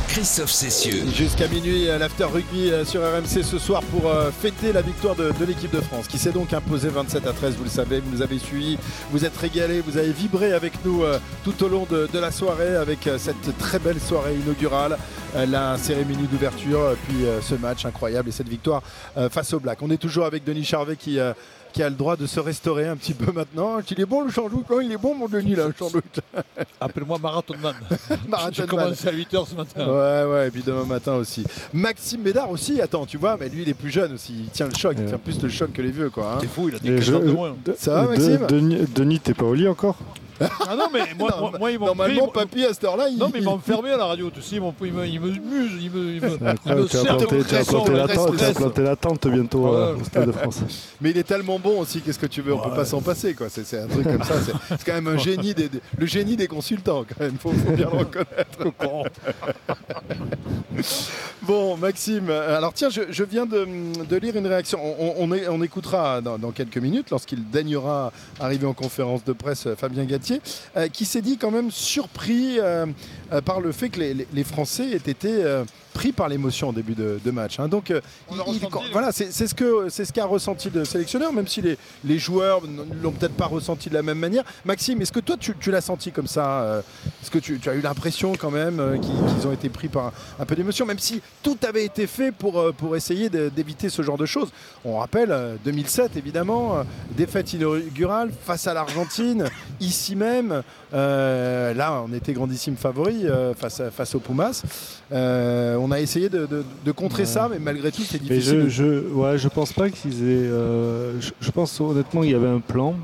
Christophe Cessieux. Jusqu'à minuit, euh, l'after rugby euh, sur RMC ce soir pour euh, fêter la victoire de, de l'équipe de France qui s'est donc imposée 27 à 13. Vous le savez, vous nous avez suivis, vous êtes régalés, vous avez vibré avec nous tout au long de, de la soirée avec cette très belle soirée inaugurale, la cérémonie d'ouverture, puis ce match incroyable et cette victoire face aux Blacks. On est toujours avec Denis Charvet qui. Qui a le droit de se restaurer un petit peu maintenant. Il est bon le chandouk, hein, il est bon mon Denis là, le chandouk. (laughs) Appelle-moi Marathonman. (laughs) Marathonman. J'ai commencé à 8h ce matin. Ouais, ouais, et puis demain matin aussi. Maxime Médard aussi, attends, tu vois, mais lui il est plus jeune aussi, il tient le choc, il tient plus le choc que les vieux quoi. hein. T'es fou, il a dit je- 15 ans de moins. Ça va Maxime Denis, t'es pas au lit encore? Ah non, mais moi, moi, moi, ils m'ont Normalement, pris, papy à cette heure-là, il. Non, mais ils m'ont enfermé à la radio, tu sais, ils, me, ils me musent, ils me, ils me, ils me Incroyable, tu pression, planter la tente, tu la bientôt euh, Ouais. au Stade de France. (laughs) Mais il est tellement bon aussi, qu'est-ce que tu veux, on peut pas s'en passer quoi. C'est c'est un truc comme ça, c'est c'est quand même un génie des, des- le génie des consultants quand même, faut, faut bien le reconnaître. (laughs) Bon, Maxime, alors tiens, je, je viens de, de lire une réaction. On, on est- on écoutera dans, dans quelques minutes, lorsqu'il daignera arriver en conférence de presse, Fabien Gatier, euh, qui s'est dit quand même surpris euh, euh, par le fait que les, Français aient été pris par l'émotion en début de, de match. hein. Donc, euh, il- il- quand- voilà, c'est c'est ce que c'est ce qu'a ressenti le sélectionneur, même si les, les joueurs ne l'ont peut-être pas ressenti de la même manière. Maxime, est-ce que toi tu, tu l'as senti comme ça euh, Est-ce que tu, tu as eu l'impression quand même euh, qu'ils ont été pris par un, un peu d'émotion, même si tout avait été fait pour, euh, pour essayer d'éviter ce genre de choses? On rappelle euh, 2007 évidemment, euh, défaite inaugurale face à l'Argentine, (laughs) ici même. Euh, là, on était grandissime favori euh, face, face aux Pumas. Euh, on a essayé de, de- de contrer Ouais. ça, mais malgré tout, c'est Mais difficile. je, je, ouais, je pense pas qu'ils aient. euh, je, je pense honnêtement qu'il y avait un plan.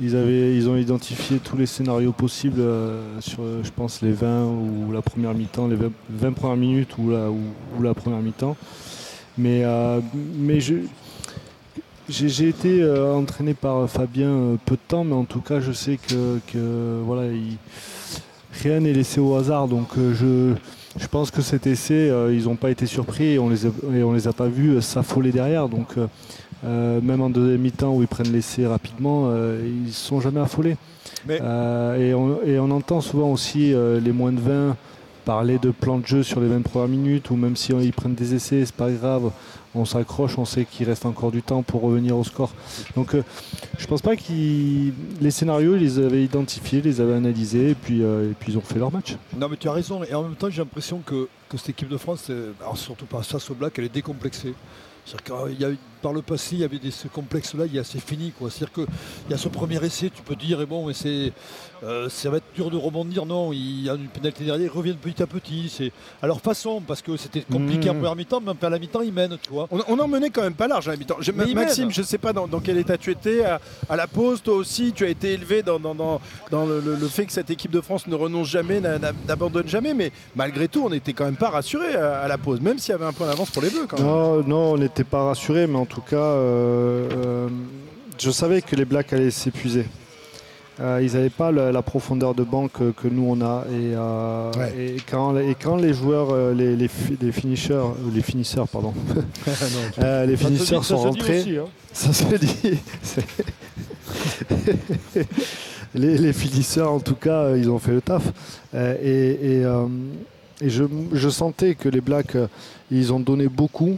Ils, avaient, ils ont identifié tous les scénarios possibles euh, sur, je pense, les 20 ou la première mi-temps, les 20, 20 premières minutes ou la, ou, ou la première mi-temps. Mais, euh, mais je, j'ai, j'ai été euh, entraîné par Fabien euh, peu de temps, mais en tout cas, je sais que, que, voilà, il- rien n'est laissé au hasard. Donc, euh, je, je pense que cet essai, euh, ils n'ont pas été surpris et on les a, et on les a pas vus s'affoler derrière. Donc euh, euh, même en deuxième mi-temps où ils prennent l'essai rapidement, euh, ils ne sont jamais affolés. Mais- Euh, et, on, et on entend souvent aussi euh, les moins de 20 parler de plan de jeu sur les 20 premières minutes, ou même si on- ils prennent des essais, c'est pas grave, on s'accroche, on sait qu'il reste encore du temps pour revenir au score. Donc euh, je pense pas qu'ils les scénarios, ils les avaient identifiés, les avaient analysés, et puis, euh, et puis ils ont fait leur match. Non, mais tu as raison. Et en même temps, j'ai l'impression que, cette équipe de France, euh, surtout par face au Black, elle est décomplexée. C'est-à-dire qu'il y a, par le passé, il y avait des, ce complexe-là, il y a- c'est fini. quoi. C'est-à-dire qu'il y a ce premier essai, tu peux dire, et bon, mais c'est, euh, ça va être dur de rebondir. Non, il y a une pénalité derrière, ils reviennent petit à petit. C'est à leur façon, parce que c'était compliqué Mmh. en première mi-temps, mais à la mi-temps, ils mènent, tu vois. On, on en menait quand même pas large à la mi-temps. Maxime, je sais pas dans, dans quel état tu étais à, à la pause. Toi aussi, tu as été élevé dans, dans- dans- dans le, le- le fait que cette équipe de France ne renonce jamais, n'a- n'a- n'abandonne jamais. Mais malgré tout, on n'était quand même pas rassuré à, à la pause, même s'il y avait un point d'avance pour les Bleus. Quand même. Non, non, on n'était pas rassurés, mais en tout cas, euh, euh, je savais que les Blacks allaient s'épuiser. Euh, ils n'avaient pas la, la profondeur de banc que, que nous on a. Et, euh, et, quand, et quand les joueurs, les, les, les finishers, les finisseurs, pardon, (laughs) euh, les finisseurs sont rentrés. aussi, hein. Ça se dit. Les, les finisseurs, en tout cas, ils ont fait le taf. Et je, je sentais que les Blacks, ils ont donné beaucoup,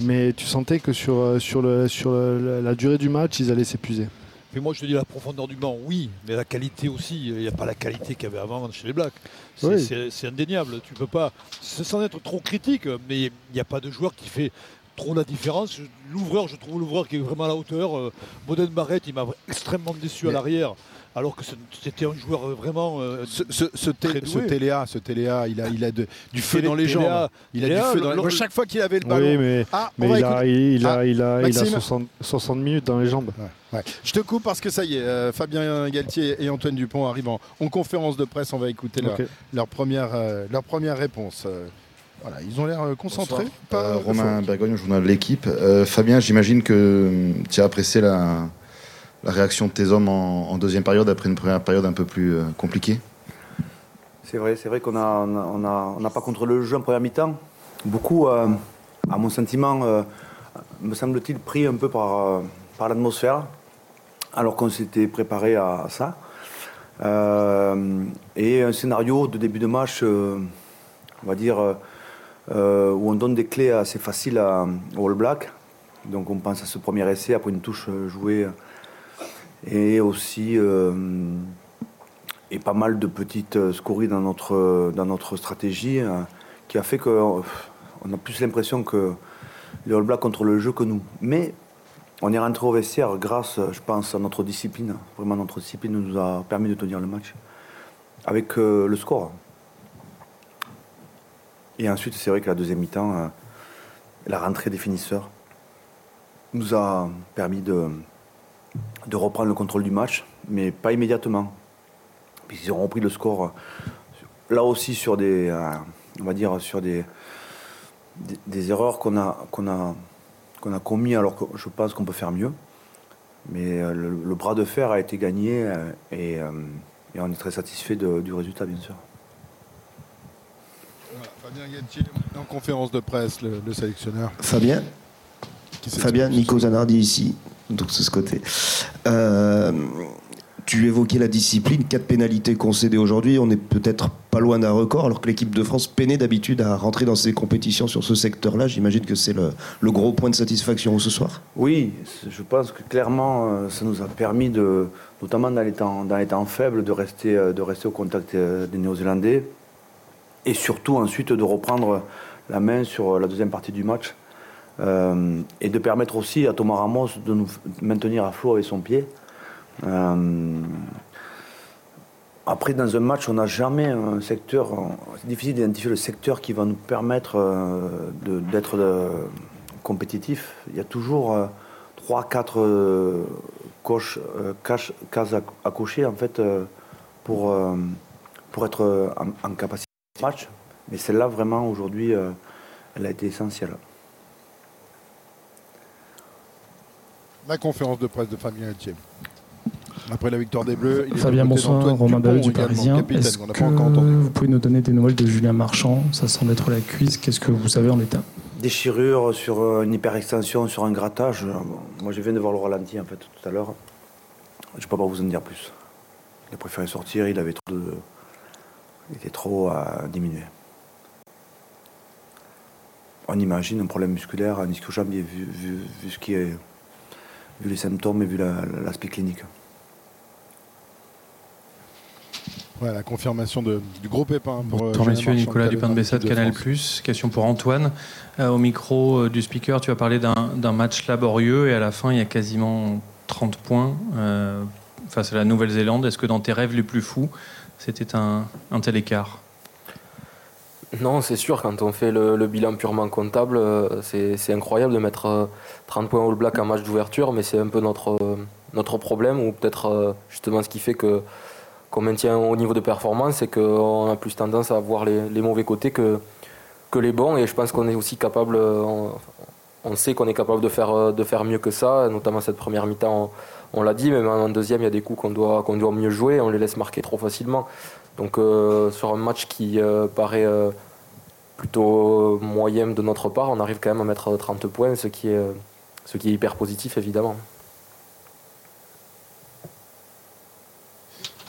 mais tu sentais que sur, euh, sur, le, sur le- la durée du match, ils allaient s'épuiser. Puis moi, je te dis la profondeur du banc, oui, mais la qualité aussi. Il n'y a pas la qualité qu'il y avait avant chez les Blacks. C'est Oui. indéniable. Tu peux pas, c'est sans être trop critique, mais il n'y a pas de joueur qui fait trop la différence. L'ouvreur, je trouve l'ouvreur qui est vraiment à la hauteur. Euh, Boden Barrett, il m'a extrêmement déçu à Mais- l'arrière, alors que c'était un joueur euh, vraiment. euh, Ce, ce, ce, très ce doué. Téléa, ce Téléa, il a, il a de- du feu dans les jambes. Il a du feu dans les Chaque fois qu'il avait le ballon. Oui, mais, Ah, mais va il, a, il, a, Ah, il, a, il a Maxime 60, 60 minutes dans les jambes. Ouais. Je te coupe parce que ça y est, euh, Fabien Galtier et Antoine Dupont arrivent en, en conférence de presse. On va écouter leur, première, euh, leur première réponse. Euh, voilà, ils ont l'air concentrés. Pas Euh, Romain. Bergogne, journal de l'équipe. Euh, Fabien, j'imagine que hum, tu as apprécié la, la réaction de tes hommes en, deuxième période après une première période un peu plus euh, compliquée. C'est vrai, c'est vrai qu'on a, on a, n'a pas contrôlé le jeu en première mi-temps. Beaucoup, euh, à mon sentiment, euh, me semble-t-il, pris un peu par, l'atmosphère, alors qu'on s'était préparé à ça. Et un scénario de début de match, on va dire, où on donne des clés assez faciles à, aux All Blacks. Donc on pense à ce premier essai après une touche jouée. Et aussi euh, et pas mal de petites euh, scories dans notre, dans notre stratégie euh, qui a fait qu'on a plus l'impression que les All Blacks contrôlent le jeu que nous. Mais on est rentré au vestiaire grâce, je pense, à notre discipline. Vraiment, notre discipline nous a permis de tenir le match avec le score. Et ensuite, c'est vrai que la deuxième mi-temps, la rentrée des finisseurs nous a permis de, de reprendre le contrôle du match, mais pas immédiatement. Puis ils ont repris le score euh, là aussi sur des, euh, on va dire sur des, des, des erreurs qu'on a, qu'on a, qu'on a commis alors que je pense qu'on peut faire mieux. Mais euh, le, le bras de fer a été gagné euh, et, euh, et on est très satisfait de- du résultat bien sûr. Voilà, Fabien Galtier en conférence de presse, le, le sélectionneur. Fabien Fabien, Nico Zanardi ici, donc c'est ce côté. Euh, tu évoquais la discipline, quatre pénalités concédées aujourd'hui, on est peut-être pas loin d'un record, alors que l'équipe de France peinait d'habitude à rentrer dans ces compétitions sur ce secteur-là. J'imagine que c'est le, gros point de satisfaction ce soir. Oui, je pense que clairement, euh, ça nous a permis, de, notamment dans les temps, dans les temps faibles, de rester, euh, au contact des Néo-Zélandais et surtout ensuite de reprendre la main sur la deuxième partie du match euh, et de permettre aussi à Thomas Ramos de nous maintenir à flot avec son pied. Euh, après, dans un match, on n'a jamais un secteur. C'est difficile d'identifier le secteur qui va nous permettre euh, d'être compétitif. Il y a toujours 3-4 coches, euh, caches- cases à, cocher en fait pour, pour être en, en capacité de match. Mais celle-là, vraiment, aujourd'hui, elle a été essentielle. La conférence de presse de Fabien Galtier. Après la victoire des Bleus, il Fabien, bonsoir. Romain Dupont du Parisien. Est-ce que vous pouvez nous donner des nouvelles de Julien Marchand? Ça semble être la cuisse. Qu'est-ce que vous savez en l'état? Déchirure sur euh, une hyperextension, sur un grattage. Euh, Moi, je viens de voir le ralenti en fait tout à l'heure. Je ne peux pas vous en dire plus. Il a préféré sortir, il avait trop de. Il était trop à diminuer. On imagine un problème musculaire, un ischio-jambier, vu, vu, vu ce qui est. vu les symptômes et vu la- l'aspect clinique. Ouais, la confirmation de- du gros pépin pour euh, Bonjour Julien messieurs, Nicolas Dupin de de Canal+. France. Question pour Antoine. Euh, au micro euh, du speaker, tu as parlé d'un d'un match laborieux et à la fin, il y a quasiment 30 points euh, face à la Nouvelle-Zélande. Est-ce que dans tes rêves les plus fous, c'était un, un tel écart? Non, c'est sûr, quand on fait le, bilan purement comptable, euh, c'est incroyable de mettre euh, 30 points All Black en match d'ouverture, mais c'est un peu notre, euh, problème, ou peut-être euh, justement ce qui fait qu'on maintient au niveau de performance, c'est qu'on a plus tendance à voir les, mauvais côtés que, les bons, et je pense qu'on est aussi capable, euh, on, sait qu'on est capable de faire, euh, de faire mieux que ça, notamment cette première mi-temps, on, on l'a dit, même en deuxième, il y a des coups qu'on doit, qu'on doit mieux jouer, on les laisse marquer trop facilement. Donc euh, sur un match qui euh, paraît euh, plutôt moyen de notre part, on arrive quand même à mettre 30 points, ce qui est, ce qui est hyper positif évidemment.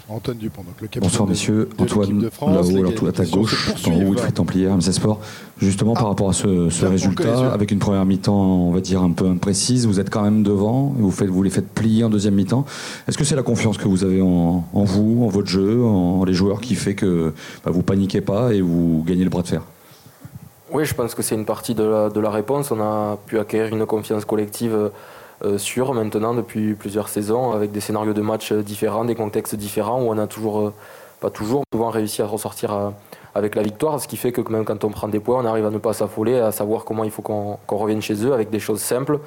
Antoine Dupont, donc le capitaine Bonsoir messieurs, de Antoine de France. là-haut, alors tout gauche, en haut, Wilfried Templier, MC Sport. Justement par rapport à ce, résultat, avec une première mi-temps, on va dire un peu imprécise, vous êtes quand même devant, et vous, faites, vous les faites plier en deuxième mi-temps. Est-ce que c'est la confiance que vous avez en, en vous, en votre jeu, en les joueurs, qui fait que bah, vous paniquez pas et vous gagnez le bras de fer? Oui, je pense que c'est une partie de la, de la réponse. On a pu acquérir une confiance collective euh, sûre maintenant depuis plusieurs saisons, avec des scénarios de match euh, différents, des contextes différents, où on a toujours, euh, pas toujours, souvent réussi à ressortir euh, avec la victoire, ce qui fait que même quand on prend des points, on arrive à ne pas s'affoler, à savoir comment il faut qu'on revienne chez eux avec des choses simples.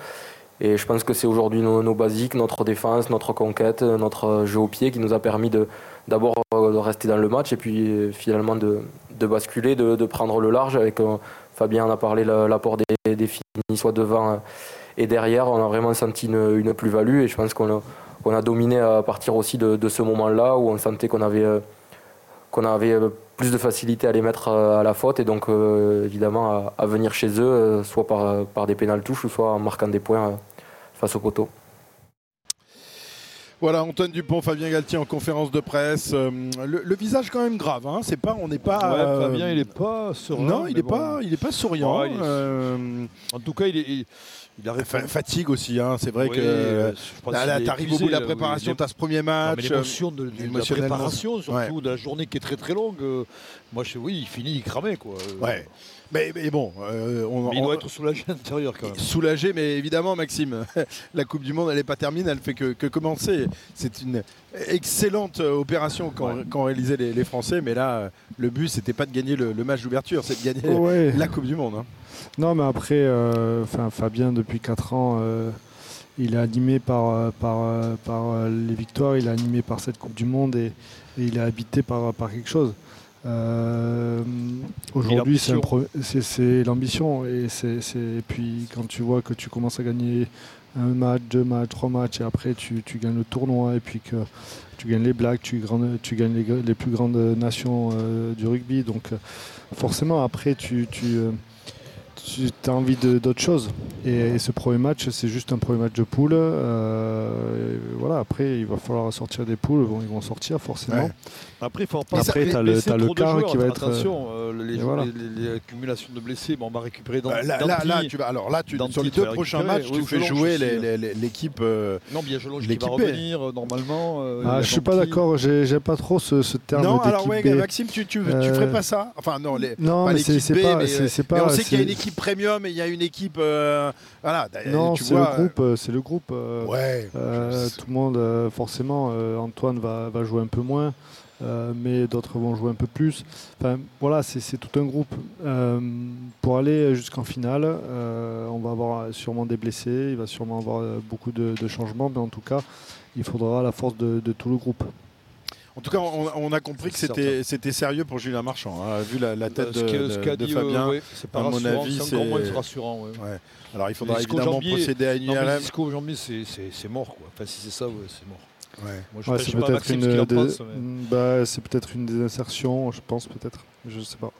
Et je pense que c'est aujourd'hui nos, basiques, notre défense, notre conquête, notre euh, jeu au pied qui nous a permis d'abord euh, de rester dans le match et puis euh, finalement de, de basculer, de, prendre le large. Avec euh, Fabien en a parlé, la- l'apport des, des filles, soit devant euh, et derrière, on a vraiment senti une, une plus-value et je pense qu'on a, qu'on a dominé à partir aussi de, de ce moment-là où on sentait qu'on avait, euh, qu'on avait euh, plus de facilité à les mettre euh, à la faute et donc évidemment à, à venir chez eux, soit par, par des pénales touches ou soit en marquant des points face au poteau. Voilà, Antoine Dupont, Fabien Galtier en conférence de presse. Euh, le, le visage quand même grave, hein. C'est pas, on n'est pas. Ouais, euh, Fabien, il n'est pas souriant. Non, il n'est pas, il est pas souriant. Ouais, il est- Euh, En tout cas, il est. Il, il a fa- fatigue aussi, hein. c'est vrai Oui, que euh, est t'arrives au bout de la préparation, oui. tu as ce premier match. l'émotion de, de- de la préparation, surtout Ouais. de la journée qui est très très longue. euh, moi, je, oui, il finit, il cramait quoi. Euh, Ouais. Mais, mais bon, euh, on, mais il on- doit être soulagé à l'intérieur quand même. soulagé, mais évidemment, Maxime, (laughs) la Coupe du Monde, elle n'est pas terminée, elle fait que, que commencer. C'est une excellente euh, opération qu'ont qu'ont réalisé les, les Français, mais là, euh, le but, c'était pas de gagner le, le match d'ouverture, c'est de gagner Ouais. la Coupe du Monde. hein. Non, mais après, euh, enfin, Fabien, depuis 4 ans, euh, il est animé par, euh, par, par les victoires, il est animé par cette Coupe du Monde et, et il est habité par, par quelque chose. Euh, Aujourd'hui, c'est l'ambition. Et, c'est- c'est- et puis, quand tu vois que tu commences à gagner un match, deux matchs, trois matchs, et après, tu, tu gagnes le tournoi, et puis que tu gagnes les Blacks, tu, tu gagnes les, les plus grandes nations euh, du rugby. Donc, forcément, après, tu. tu euh, tu as envie d'autre chose. Et, et ce premier match, c'est juste un premier match de poule. Euh, voilà, après, il va falloir sortir des poules. Ils vont sortir forcément. Après, il faut pas Après, tu as le, t'as le quart qui va être. Attention, euh, les, voilà. les- accumulations de blessés, bon, on va récupérer dans Euh, là, là, là, tu vas, alors là, tu, sur les deux prochains matchs, Oui, tu fais jouer hein. l'équipe. euh, Non, bien Jelonge qui va revenir euh, normalement. euh, Ah, je suis pas d'accord, j'ai- j'aime pas trop ce, ce terme Non, alors ouais. Maxime, tu, tu, tu Euh, ferais pas ça? Enfin, non, les, non, pas mais c'est- pas- mais, on sait qu'il y a une équipe premium et il y a une équipe. euh, voilà, Non, c'est le groupe. euh, C'est le groupe. euh, Ouais, euh, tout le monde, euh, forcément, euh, Antoine va jouer un peu moins, euh, mais d'autres vont jouer un peu plus. Enfin, voilà, c'est tout un groupe. Euh, pour aller jusqu'en finale, euh, on va avoir sûrement des blessés, il va sûrement avoir beaucoup de, de changements, mais en tout cas, il faudra la force de, de tout le groupe. En tout cas, on, on a compris que c'était sérieux pour Julien Marchand. hein, vu la, la tête Euh, ce de, que- ce de- qu'a de dit, euh, Fabien, ouais, c'est pas à mon rassurant, avis, c'est encore moins rassurant, ouais. Ouais. Alors, il faudra évidemment procéder à une IRM. c'est- mort. Quoi. Enfin, si c'est ça, ouais, c'est mort. Moi, je Ouais, pas ce qu'il en des- pense, mais- bah, c'est peut-être une des insertions, je pense peut-être, je sais pas.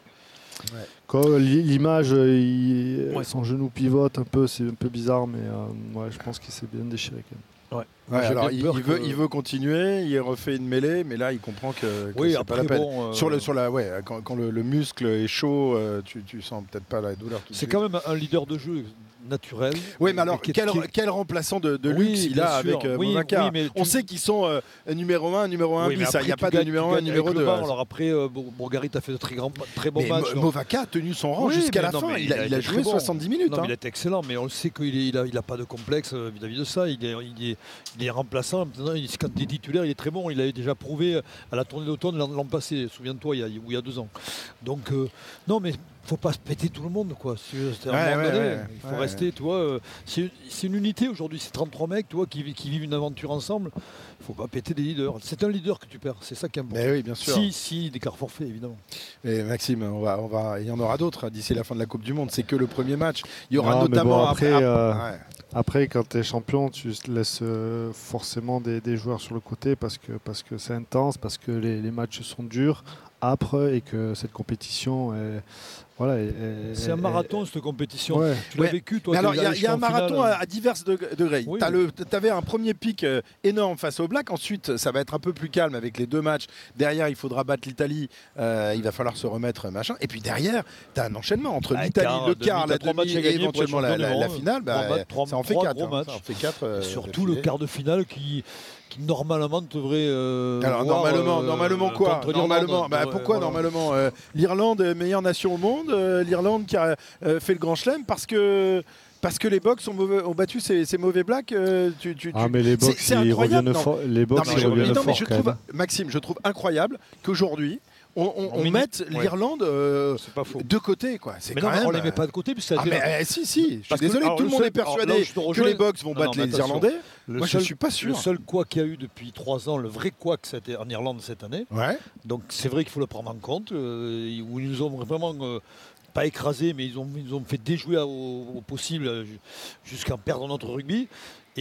Quand l'i- l'image, euh, il- son genou pivote un peu, c'est un peu bizarre, mais euh, ouais, je pense qu'il s'est bien déchiré quand même. Ouais, alors, il, veut, que- il veut continuer, il refait une mêlée, mais là il comprend que, que Oui, c'est pas la peine. bon, euh, Sur le, sur la, ouais, quand, quand le, le muscle est chaud, euh, tu, tu sens peut-être pas la douleur. C'est quand même un leader de jeu naturel. Oui, mais alors, quel, quel remplaçant de, de Oui, luxe il a sûr. avec euh, Oui, Movaca oui, mais On tu- sait qu'ils sont euh, numéro 1, numéro 1 Oui, mais bis. Il n'y a pas de numéro tu 1, gagnes numéro avec 2. le banc. Alors après, euh, Bour- Bourgarit a fait de très, grands, très bons matchs. Mo- Movaca a tenu son rang jusqu'à la non, fin. Il a, il a joué très bon. 70 minutes. Non, mais hein. il est excellent, mais on le sait qu'il n'a il a pas de complexe euh, vis-à-vis de ça. Il est, il est, il est remplaçant. Maintenant, il- quand il est titulaire, il est très bon. Il avait déjà prouvé euh, à la tournée d'automne l'an passé. Souviens-toi, il y a, ou il y a deux ans. Donc, non, mais faut pas se péter tout le monde. Quoi. C'est- c'est à un Ouais, moment ouais, donné, ouais, il faut ouais. rester. Tu vois, euh, c'est c'est une unité aujourd'hui. C'est 33 mecs tu vois, qui, vi- qui vivent une aventure ensemble. Il faut pas péter des leaders. C'est un leader que tu perds. C'est ça qui est important. Mais oui, bien sûr. Si, si, des cartes forfaits, évidemment. Et Maxime, on va, on va, il y en aura d'autres hein, d'ici la fin de la Coupe du Monde. C'est que le premier match. Il y aura Non, mais notamment bon, après, après. euh, ouais. après, quand tu es champion, tu laisses euh, forcément des, des joueurs sur le côté parce que parce que c'est intense, parce que les, les matchs sont durs, âpres et que cette compétition est, voilà. est- est- C'est un marathon, cette compétition. Ouais. Tu l'as Ouais. vécu, toi Mais alors, il y, a- y un marathon finale. à, à divers deg- degrés. Oui, Tu avais un premier pic euh, énorme face au Black. Ensuite, ça va être un peu plus calme avec les deux matchs. Derrière, il faudra battre l'Italie. Euh, il va falloir se remettre, machin. Et puis derrière, tu as un enchaînement entre Ah, l'Italie, le quart, la demi matchs et éventuellement la, finale. Bah, ça en fait trois 4. gros matchs. Ça en fait quatre, euh, Surtout le quart de finale qui, qui normalement devrait. euh, Alors voir, normalement, euh, normalement quoi. Normalement, bah, pourquoi voilà. normalement euh, L'Irlande, meilleure nation au monde, euh, l'Irlande qui a euh, fait le Grand Chelem parce que parce que les Box ont, mauvais- ont battu ces, ces mauvais blacks. euh, tu, tu- Ah, mais les Box, c'est ils incroyable, reviennent fort- les Box, Non, mais ils je- reviennent non, mais fort, je quand trouve. Maxime, je trouve incroyable qu'aujourd'hui on, on- On on mini- mette ouais. l'Irlande euh, de côté, quoi. C'est Mais quand non, mais même, on les met pas de côté. puis ça Ah, mais, euh, si, si, je suis Parce que- désolé, alors, tout le monde seul- est persuadé alors là je que les Box vont Non, battre non, les. Irlandais. Le Moi, je seul- suis pas sûr. Le seul quoi qu'il y a eu depuis trois ans, le vrai quoi que c'était en Irlande cette année. Ouais. Donc c'est vrai qu'il faut le prendre en compte. euh, où ils nous ont vraiment euh, pas écrasés, mais ils ont, ils ont fait déjouer au, au possible euh, ju- jusqu'à perdre notre rugby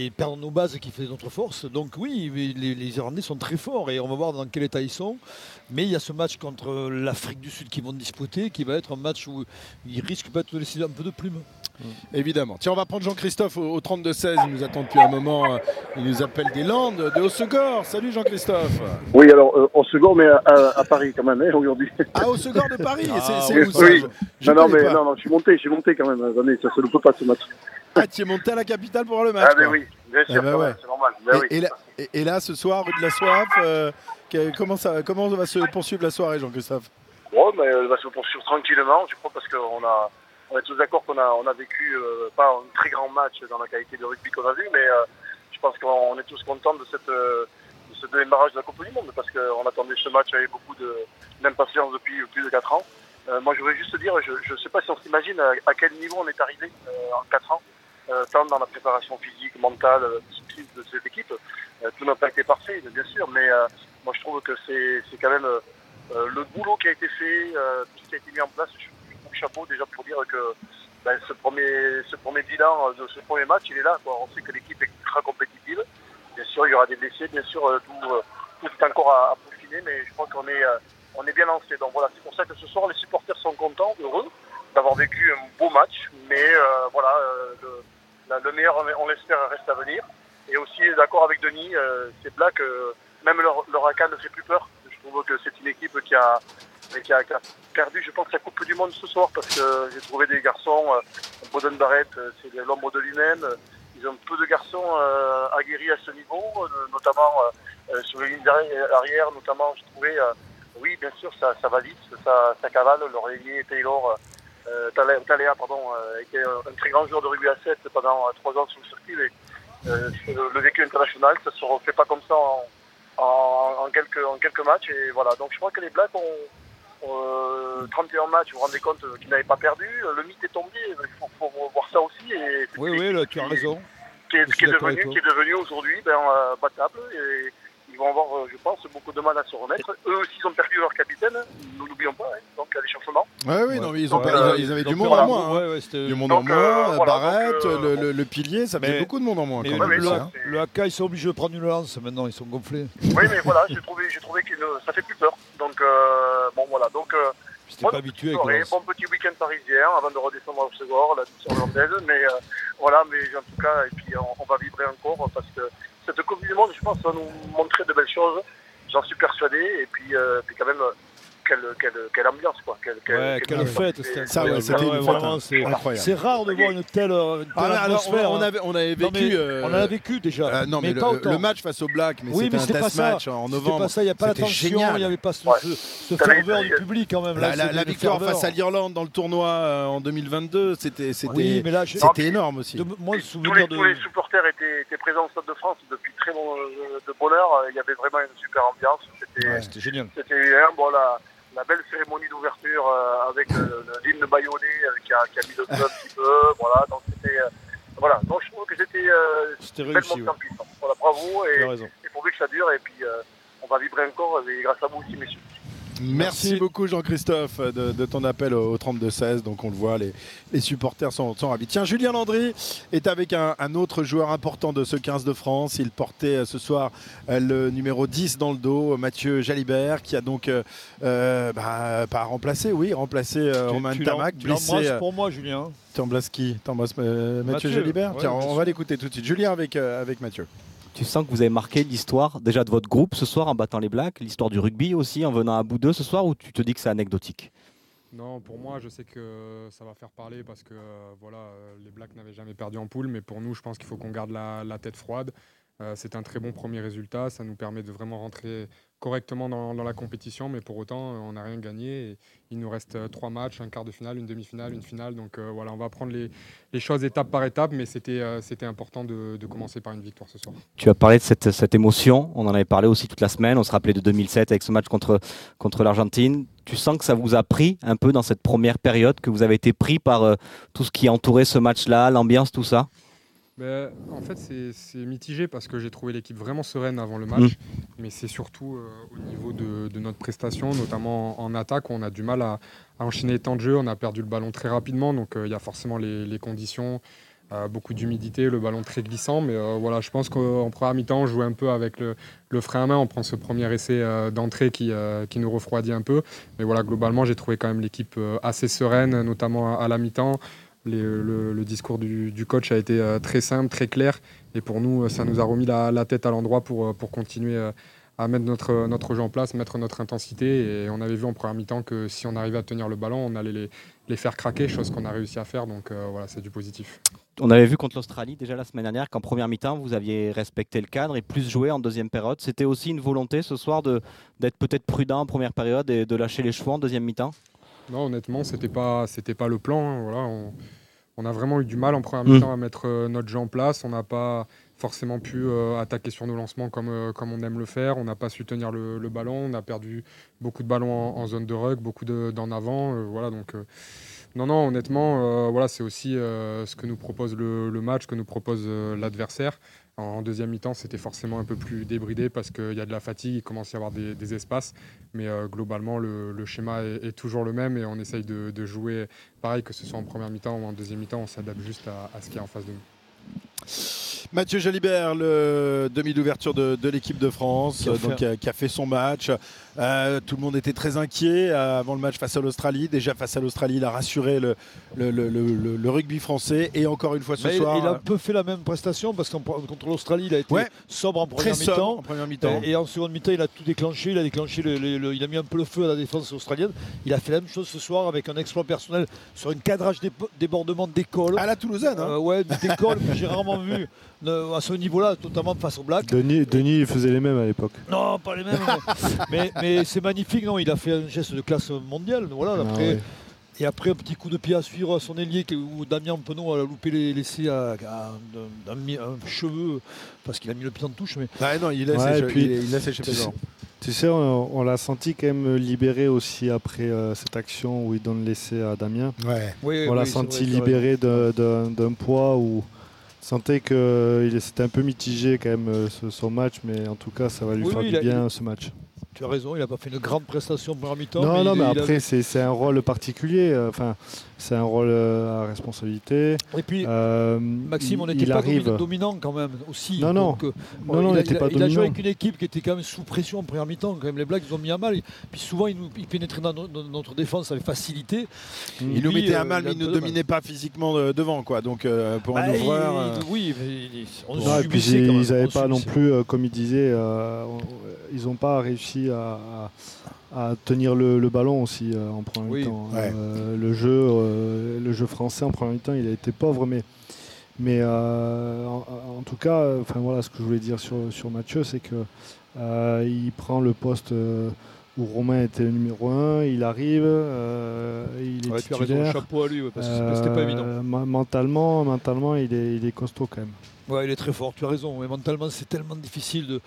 et perdre nos bases qui fait notre force. Donc oui, mais les, les Irlandais sont très forts et on va voir dans quel état ils sont. Mais il y a ce match contre l'Afrique du Sud qui vont disputer, qui va être un match où ils risquent peut-être de laisser un peu de plume. Évidemment. Tiens, on va prendre Jean-Christophe au, au 32-16. Il nous attend depuis un moment. euh, Il nous appelle des Landes, de Haussegor. Salut Jean-Christophe. Oui, alors, euh, au second, mais à, à- à Paris quand même, hein, aujourd'hui. (laughs) Ah, Haussegor de Paris C'est Ah, c'est oui, où ça oui. Je- je non, non, mais non, non, je suis monté, je suis monté quand même. Attendez, ça se ne peut pas ce match. Ah, tu es monté à la capitale pour voir le match Ah, quoi. oui, bien sûr, Eh ben quand ouais. c'est normal. Ben et, oui. et là, et- et là, ce soir, rue de la Soif, euh, comment, ça, comment va se poursuivre la soirée, Jean-Christophe? Bon, mais elle va se poursuivre tranquillement, je crois, parce qu'on a, on est tous d'accord qu'on a, on a vécu euh, pas un très grand match dans la qualité de rugby qu'on a vu, mais euh, je pense qu'on est tous contents de, cette, euh, de ce démarrage de la Coupe du Monde, parce qu'on attendait ce match avec beaucoup de- d'impatience depuis plus de 4 ans. Euh, moi, je voudrais juste dire, je ne sais pas si on s'imagine à, à quel niveau on est arrivé euh, en 4 ans, euh, tant dans la préparation physique, mentale, euh, sportive de cette équipe. Euh, tout n'a pas été parfait, bien sûr, mais euh, moi, je trouve que c'est quand même euh, euh, le boulot qui a été fait, euh, tout ce qui a été mis en place. Je je chapeau déjà pour dire que ben, ce, premier, ce premier bilan euh, de ce premier match, il est là. On sait que l'équipe est ultra compétitive. Bien sûr, il y aura des blessés, bien sûr, euh, tout, euh, est encore à, à peaufiner, mais je crois qu'on est, euh, on est bien lancé. Donc voilà, c'est pour ça que ce soir, les supporters sont contents, heureux d'avoir vécu un beau match, mais euh, voilà, euh, le meilleur, on l'espère, reste à venir. Et aussi, d'accord avec Denis, euh, c'est Black, euh, même leur, AK ne fait plus peur. Je trouve que c'est une équipe qui a, qui, a, perdu, je pense, sa Coupe du Monde ce soir, parce que j'ai trouvé des garçons, euh, Boden Barrett, c'est l'ombre de lui-même. Ils ont peu de garçons aguerris à ce niveau, notamment sur les lignes arrière, notamment, je trouvais, oui, bien sûr, ça, ça va vite, ça, ça cavale. Leur ailier Taylor, euh, Talea, pardon, euh, était un très grand joueur de rugby à 7 pendant euh, trois ans sur le circuit. Et, euh, le, le vécu international, ça se refait pas comme ça en, en, en quelques, en quelques matchs. Et voilà, donc je crois que les Blacks ont, ont, euh, 31 matchs, vous vous rendez compte qu'ils n'avaient pas perdu. Le mythe est tombé, il faut, faut voir ça aussi. Et Oui, oui, là, tu as raison. qui est, qui est devenu, avec qui est devenu aujourd'hui ben, battable. Et vont avoir, euh, je pense, beaucoup de mal à se remettre. Eux aussi, ils ont perdu leur capitaine, nous n'oublions pas, hein, donc à l'échauffement. Ouais, oui, non, mais ils, ont Donc, pas- euh, ils- ils avaient du monde en moins. hein. Ouais, ouais, du monde Donc, en moins, euh, voilà, Barrett, donc, euh, le, le- le pilier, ça fait Mais- beaucoup de monde en moins. Quand le, même, le, ça, hein. le AK, ils sont obligés de prendre une lance maintenant, ils sont gonflés. Oui, mais voilà, (laughs) j'ai trouvé, j'ai trouvé que ça fait plus peur. Donc, euh, bon, voilà. Donc, euh, pas habitué avec. Bon petit week-end parisien avant de redescendre au second, la mission hollandaise. Mais euh, voilà, mais en tout cas, et puis on, on va vibrer encore parce que cette Coupe du Monde, je pense, va nous montrer de belles choses. J'en suis persuadé. Et puis, euh, puis quand même, quelle, quelle, quelle ambiance, quoi. Quelle, quelle, Ouais, quelle fête, c'était Ça, ouais, c'était Ouais, vraiment, hein. c'est- Incroyable. C'est rare de voir une telle, une telle Ah, atmosphère. on, on hein. avait, on avait vécu. euh, on en a vécu déjà. euh, non, mais, le, match face au Black, mais oui, c'était mais un c'était pas test ça. match en C'était novembre. pas ça, il n'y a pas la tension, il n'y avait pas ce, ferveur du public quand même. La, Là, la- c'est la une victoire ferveur. face à l'Irlande dans le tournoi euh, en 2022, c'était énorme aussi. De- moi, le tous les, souvenir de. tous les supporters étaient, présents au Stade de France depuis très bon euh, de bonne heure. Il y avait vraiment une super ambiance. C'était génial. C'était hein, bon, la, la belle cérémonie d'ouverture euh, avec le l'hymne baïonné euh, qui, a, qui a mis le feu un petit peu. Voilà, donc c'était. euh, voilà, donc je trouve que c'était euh, réussi, puissance. Voilà, bravo et, et pourvu que ça dure et puis euh, on va vibrer encore et grâce à vous aussi, messieurs. Merci, beaucoup Jean-Christophe de, de ton appel au 32-16. Donc on le voit, les, les supporters sont, sont ravis. Tiens, Julien Landry est avec un, un autre joueur important de ce 15 de France. Il portait euh, ce soir euh, le numéro 10 dans le dos, Mathieu Jalibert, qui a donc euh, bah, pas remplacé, oui, remplacé Romain Tamac. tu l'embrasses pour moi, Julien. Tu embrasses qui? T'embrasses Mathieu, Mathieu, Jalibert? ouais, Tiens, on va l'écouter tout de suite. Julien avec, avec Mathieu. Tu sens que vous avez marqué l'histoire déjà de votre groupe ce soir en battant les Blacks, l'histoire du rugby aussi en venant à bout d'eux ce soir ou tu te dis que c'est anecdotique? Non, pour moi, je sais que ça va faire parler parce que euh, voilà, euh, les Blacks n'avaient jamais perdu en poule, mais pour nous, je pense qu'il faut qu'on garde la, tête froide. Euh, c'est un très bon premier résultat, ça nous permet de vraiment rentrer correctement dans, la compétition, mais pour autant, euh, on n'a rien gagné. Il nous reste euh, trois matchs, un quart de finale, une demi-finale, une finale. Donc euh, voilà, on va prendre les, choses étape par étape, mais c'était important de, commencer par une victoire ce soir. Tu as parlé de cette, émotion, on en avait parlé aussi toute la semaine, on se rappelait de 2007 avec ce match contre, contre l'Argentine. Tu sens que ça vous a pris un peu dans cette première période, que vous avez été pris par tout ce qui entourait ce match-là, l'ambiance, tout ça? Ben, en fait, c'est mitigé parce que j'ai trouvé l'équipe vraiment sereine avant le match, Mm. mais c'est surtout euh, au niveau de, de notre prestation, notamment en, en attaque, où on a du mal à, à enchaîner les temps de jeu. On a perdu le ballon très rapidement, donc euh, il y a forcément les, les conditions, euh, beaucoup d'humidité, le ballon très glissant. Mais euh, voilà, je pense qu'en première mi-temps, on joue un peu avec le, le frein à main. On prend ce premier essai euh, d'entrée qui, qui nous refroidit un peu. Mais voilà, globalement, j'ai trouvé quand même l'équipe assez sereine, notamment à, à la mi-temps. Les- le, discours du, coach a été euh, très simple, très clair. Et pour nous, euh, ça nous a remis la, tête à l'endroit pour, euh, continuer euh, à mettre notre, jeu en place, mettre notre intensité. Et on avait vu en première mi-temps que si on arrivait à tenir le ballon, on allait les, faire craquer, chose qu'on a réussi à faire. Donc euh, voilà, c'est du positif. On avait vu contre l'Australie déjà la semaine dernière qu'en première mi-temps, vous aviez respecté le cadre et plus joué en deuxième période. C'était aussi une volonté ce soir d'être peut-être prudent en première période et de lâcher les chevaux en deuxième mi-temps? Non, honnêtement, c'était pas, c'était pas le plan. hein. Voilà, on, on a vraiment eu du mal en première Mm. mi-temps à mettre euh, notre jeu en place. On n'a pas forcément pu euh, attaquer sur nos lancements comme, euh, comme on aime le faire. On n'a pas su tenir le, le ballon. On a perdu beaucoup de ballons en, en zone de rug, beaucoup de- d'en avant. euh, voilà, donc. non, non, honnêtement, voilà, c'est aussi ce que nous propose le, le match, ce que nous propose l'adversaire. En, deuxième mi-temps, c'était forcément un peu plus débridé parce qu'il y a de la fatigue, il commence à y avoir des, espaces. Mais euh, globalement, le, schéma est, toujours le même et on essaye de, de jouer pareil, que ce soit en première mi-temps ou en deuxième mi-temps, on s'adapte juste à, à ce qu'il y a en face de nous. Mathieu Jalibert, le demi d'ouverture de, de l'équipe de France, Qui a euh, fait donc, un- qui, a, qui a fait son match. Euh, tout le monde était très inquiet euh, avant le match face à l'Australie. Déjà face à l'Australie, il a rassuré le, le, le- le- le- le rugby français. Et encore une fois ce Mais soir. il a un peu fait la même prestation parce qu'en contre l'Australie, il a été Ouais. sobre en première mi-temps. Et, et en seconde mi-temps, il a tout déclenché. Il a déclenché, le- le- le- il a mis un peu le feu à la défense australienne. Il a fait la même chose ce soir avec un exploit personnel sur une cadrage dé- débordement d'école. À la Toulousaine, hein. Euh, Ouais, d'école que j'ai rarement vu à ce niveau-là, notamment face au Black. Denis, Denis il faisait les mêmes à l'époque. Non, pas les mêmes. mais (laughs) mais, mais c'est magnifique, non Il a fait un geste de classe mondiale. Voilà, Ah après, ouais. Et après, un petit coup de pied à suivre à son ailier où Damien Penaud a loupé les laissés à, un cheveu parce qu'il a mis le pied en touche. Mais... Ah non, il laisse Ouais, puis, il- il tu, sais, devant. tu sais, on, on l'a senti quand même libéré aussi après euh, cette action où il donne l'essai à Damien. Ouais. Oui, on oui, l'a senti libéré d'un poids où sentais que c'était un peu mitigé quand même euh, ce- son match, mais en tout cas, ça va lui Oui, faire oui, du bien il- ce match. Tu as raison, il n'a pas fait une grande prestation pour mi-temps. non, non, il- mais il après, c'est c'est un rôle particulier. euh, Enfin, c'est un rôle euh, à responsabilité. Et puis, Euh, Maxime, on n'était pas arrive. domi- dominant quand même aussi. Non, non. Donc, euh, Non, non, il, on a, il pas il a joué avec une équipe qui était quand même sous pression en première mi-temps. Quand même, les Blacks ils ont mis à mal. Puis souvent, ils, nous, ils pénétraient dans, no- dans notre défense avec facilité. Il Et nous lui, mettait à mal, mais il un ne dominait pas physiquement devant, quoi. Donc euh, pour un Bah, il- ouvreur. euh, il- oui, mais on Non, et puis quand même, ils n'avaient pas non plus, euh, comme il disait, euh, ils n'ont pas réussi à, à- à tenir le, le ballon aussi euh, en Oui, mi-temps. ouais. Euh, le, jeu, euh, le jeu français en première mi-temps, il a été pauvre, mais, mais euh, en, en tout cas, enfin voilà, ce que je voulais dire sur, sur Mathieu, c'est que euh, il prend le poste euh, où Romain était le numéro 1, il arrive, euh, il est Ouais, tu as raison, titulaire. chapeau à lui, ouais, parce que c'était pas évident. Mentalement, mentalement il, est, il est costaud quand même. Ouais, il est très fort, tu as raison. Mais mentalement, c'est tellement difficile de,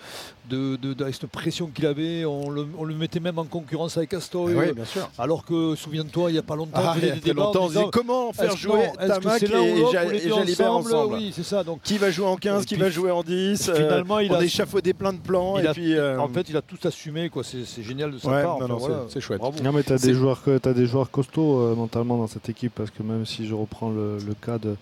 de, de- de- avec cette pression qu'il avait. On le, on le mettait même en concurrence avec Astor. Eh oui, bien sûr. Alors que, souviens-toi, il n'y a pas longtemps, Ah, il y a des longtemps, on disant, disait comment faire jouer Tamac et et deux Jalibert ensemble? Oui, c'est ça. Donc, Qui va jouer en 15, Et qui va jouer en 10 euh, finalement, il on a- échafaudé plein de plans. il et a- puis, euh, en fait, il a tout assumé. quoi. C'est génial de sa Ouais, part. non, Enfin, non, c'est- voilà. c'est chouette. Bravo. Non mais tu as des joueurs que as des joueurs costauds euh, mentalement dans cette équipe parce que même si je reprends le, le cas de,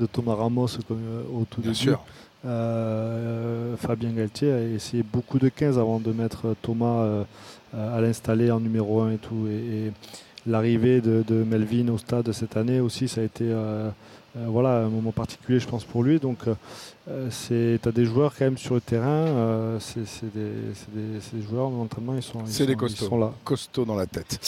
de Thomas Ramos comme, euh, au tout Bien début, sûr. euh, Fabien Galtier a essayé beaucoup de 15 avant de mettre Thomas euh, euh, à l'installer en numéro 1 et tout. Et, et l'arrivée de, de Melvin au stade cette année aussi ça a été euh, euh, voilà un moment particulier je pense pour lui. Donc euh, c'est as des joueurs quand même sur le terrain euh, c'est des, joueurs mentalement ils sont, ils des sont- ils costauds. sont là Costauds dans la tête.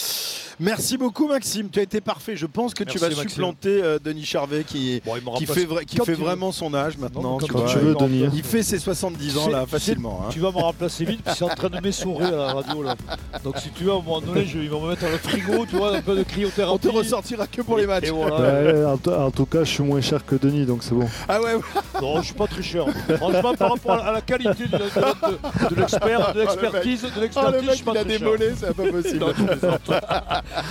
Merci beaucoup Maxime, tu as été parfait. Je pense que tu vas Maxime. supplanter euh, Denis Charvet qui, Bon, fait, qui vraiment son âge maintenant. Non, tu quand vois. tu veux, Denis. Il fait ses 70 ans là facilement. hein. Tu vas me remplacer vite, puis c'est en train de m'essorer à la radio. Là. Donc si tu veux, à un moment donné, je, ils vont me mettre dans le frigo, tu vois, un peu de cryothérapie. On te ressortira que pour les matchs. Et voilà. Ouais, en, tout- en tout cas, je suis moins cher que Denis, donc c'est bon. Ah ouais, Non, je suis pas très cher. Franchement, par rapport à la qualité de, de- de- de l'expert, de l'expertise, de Oh, le l'expertise, je mec, suis pas il a des mollets, c'est pas possible. Non, je.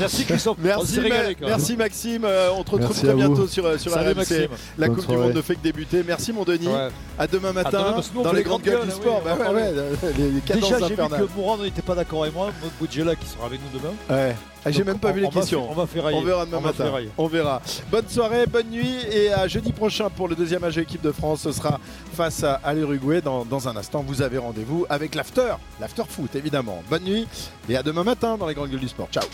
Merci Christophe. On Merci, s'est régalé, quand merci Maxime, Euh, on te retrouve Merci très à bientôt sur, euh, sur Salut, RMC. Maxime. La Bonne Coupe du. Monde ne fait que débuter. Merci mon Denis. Ouais. À demain matin demain, nous, on dans les grandes gueules du sport. oui, Bah on va ouais, ouais, les, Déjà, j'ai vu que Mourad n'était pas d'accord avec moi, Boudjela qui sera avec nous demain. Ah, J'ai même pas on- vu les on va questions. faire- on va ferrailler. On verra demain On matin. On verra. Bonne soirée, bonne nuit et à jeudi prochain pour le deuxième match de l'équipe de France. Ce sera face à, à l'Uruguay. Dans, dans un instant, vous avez rendez-vous avec l'after, l'after foot évidemment. Bonne nuit et à demain matin dans les grandes gueules du sport. Ciao.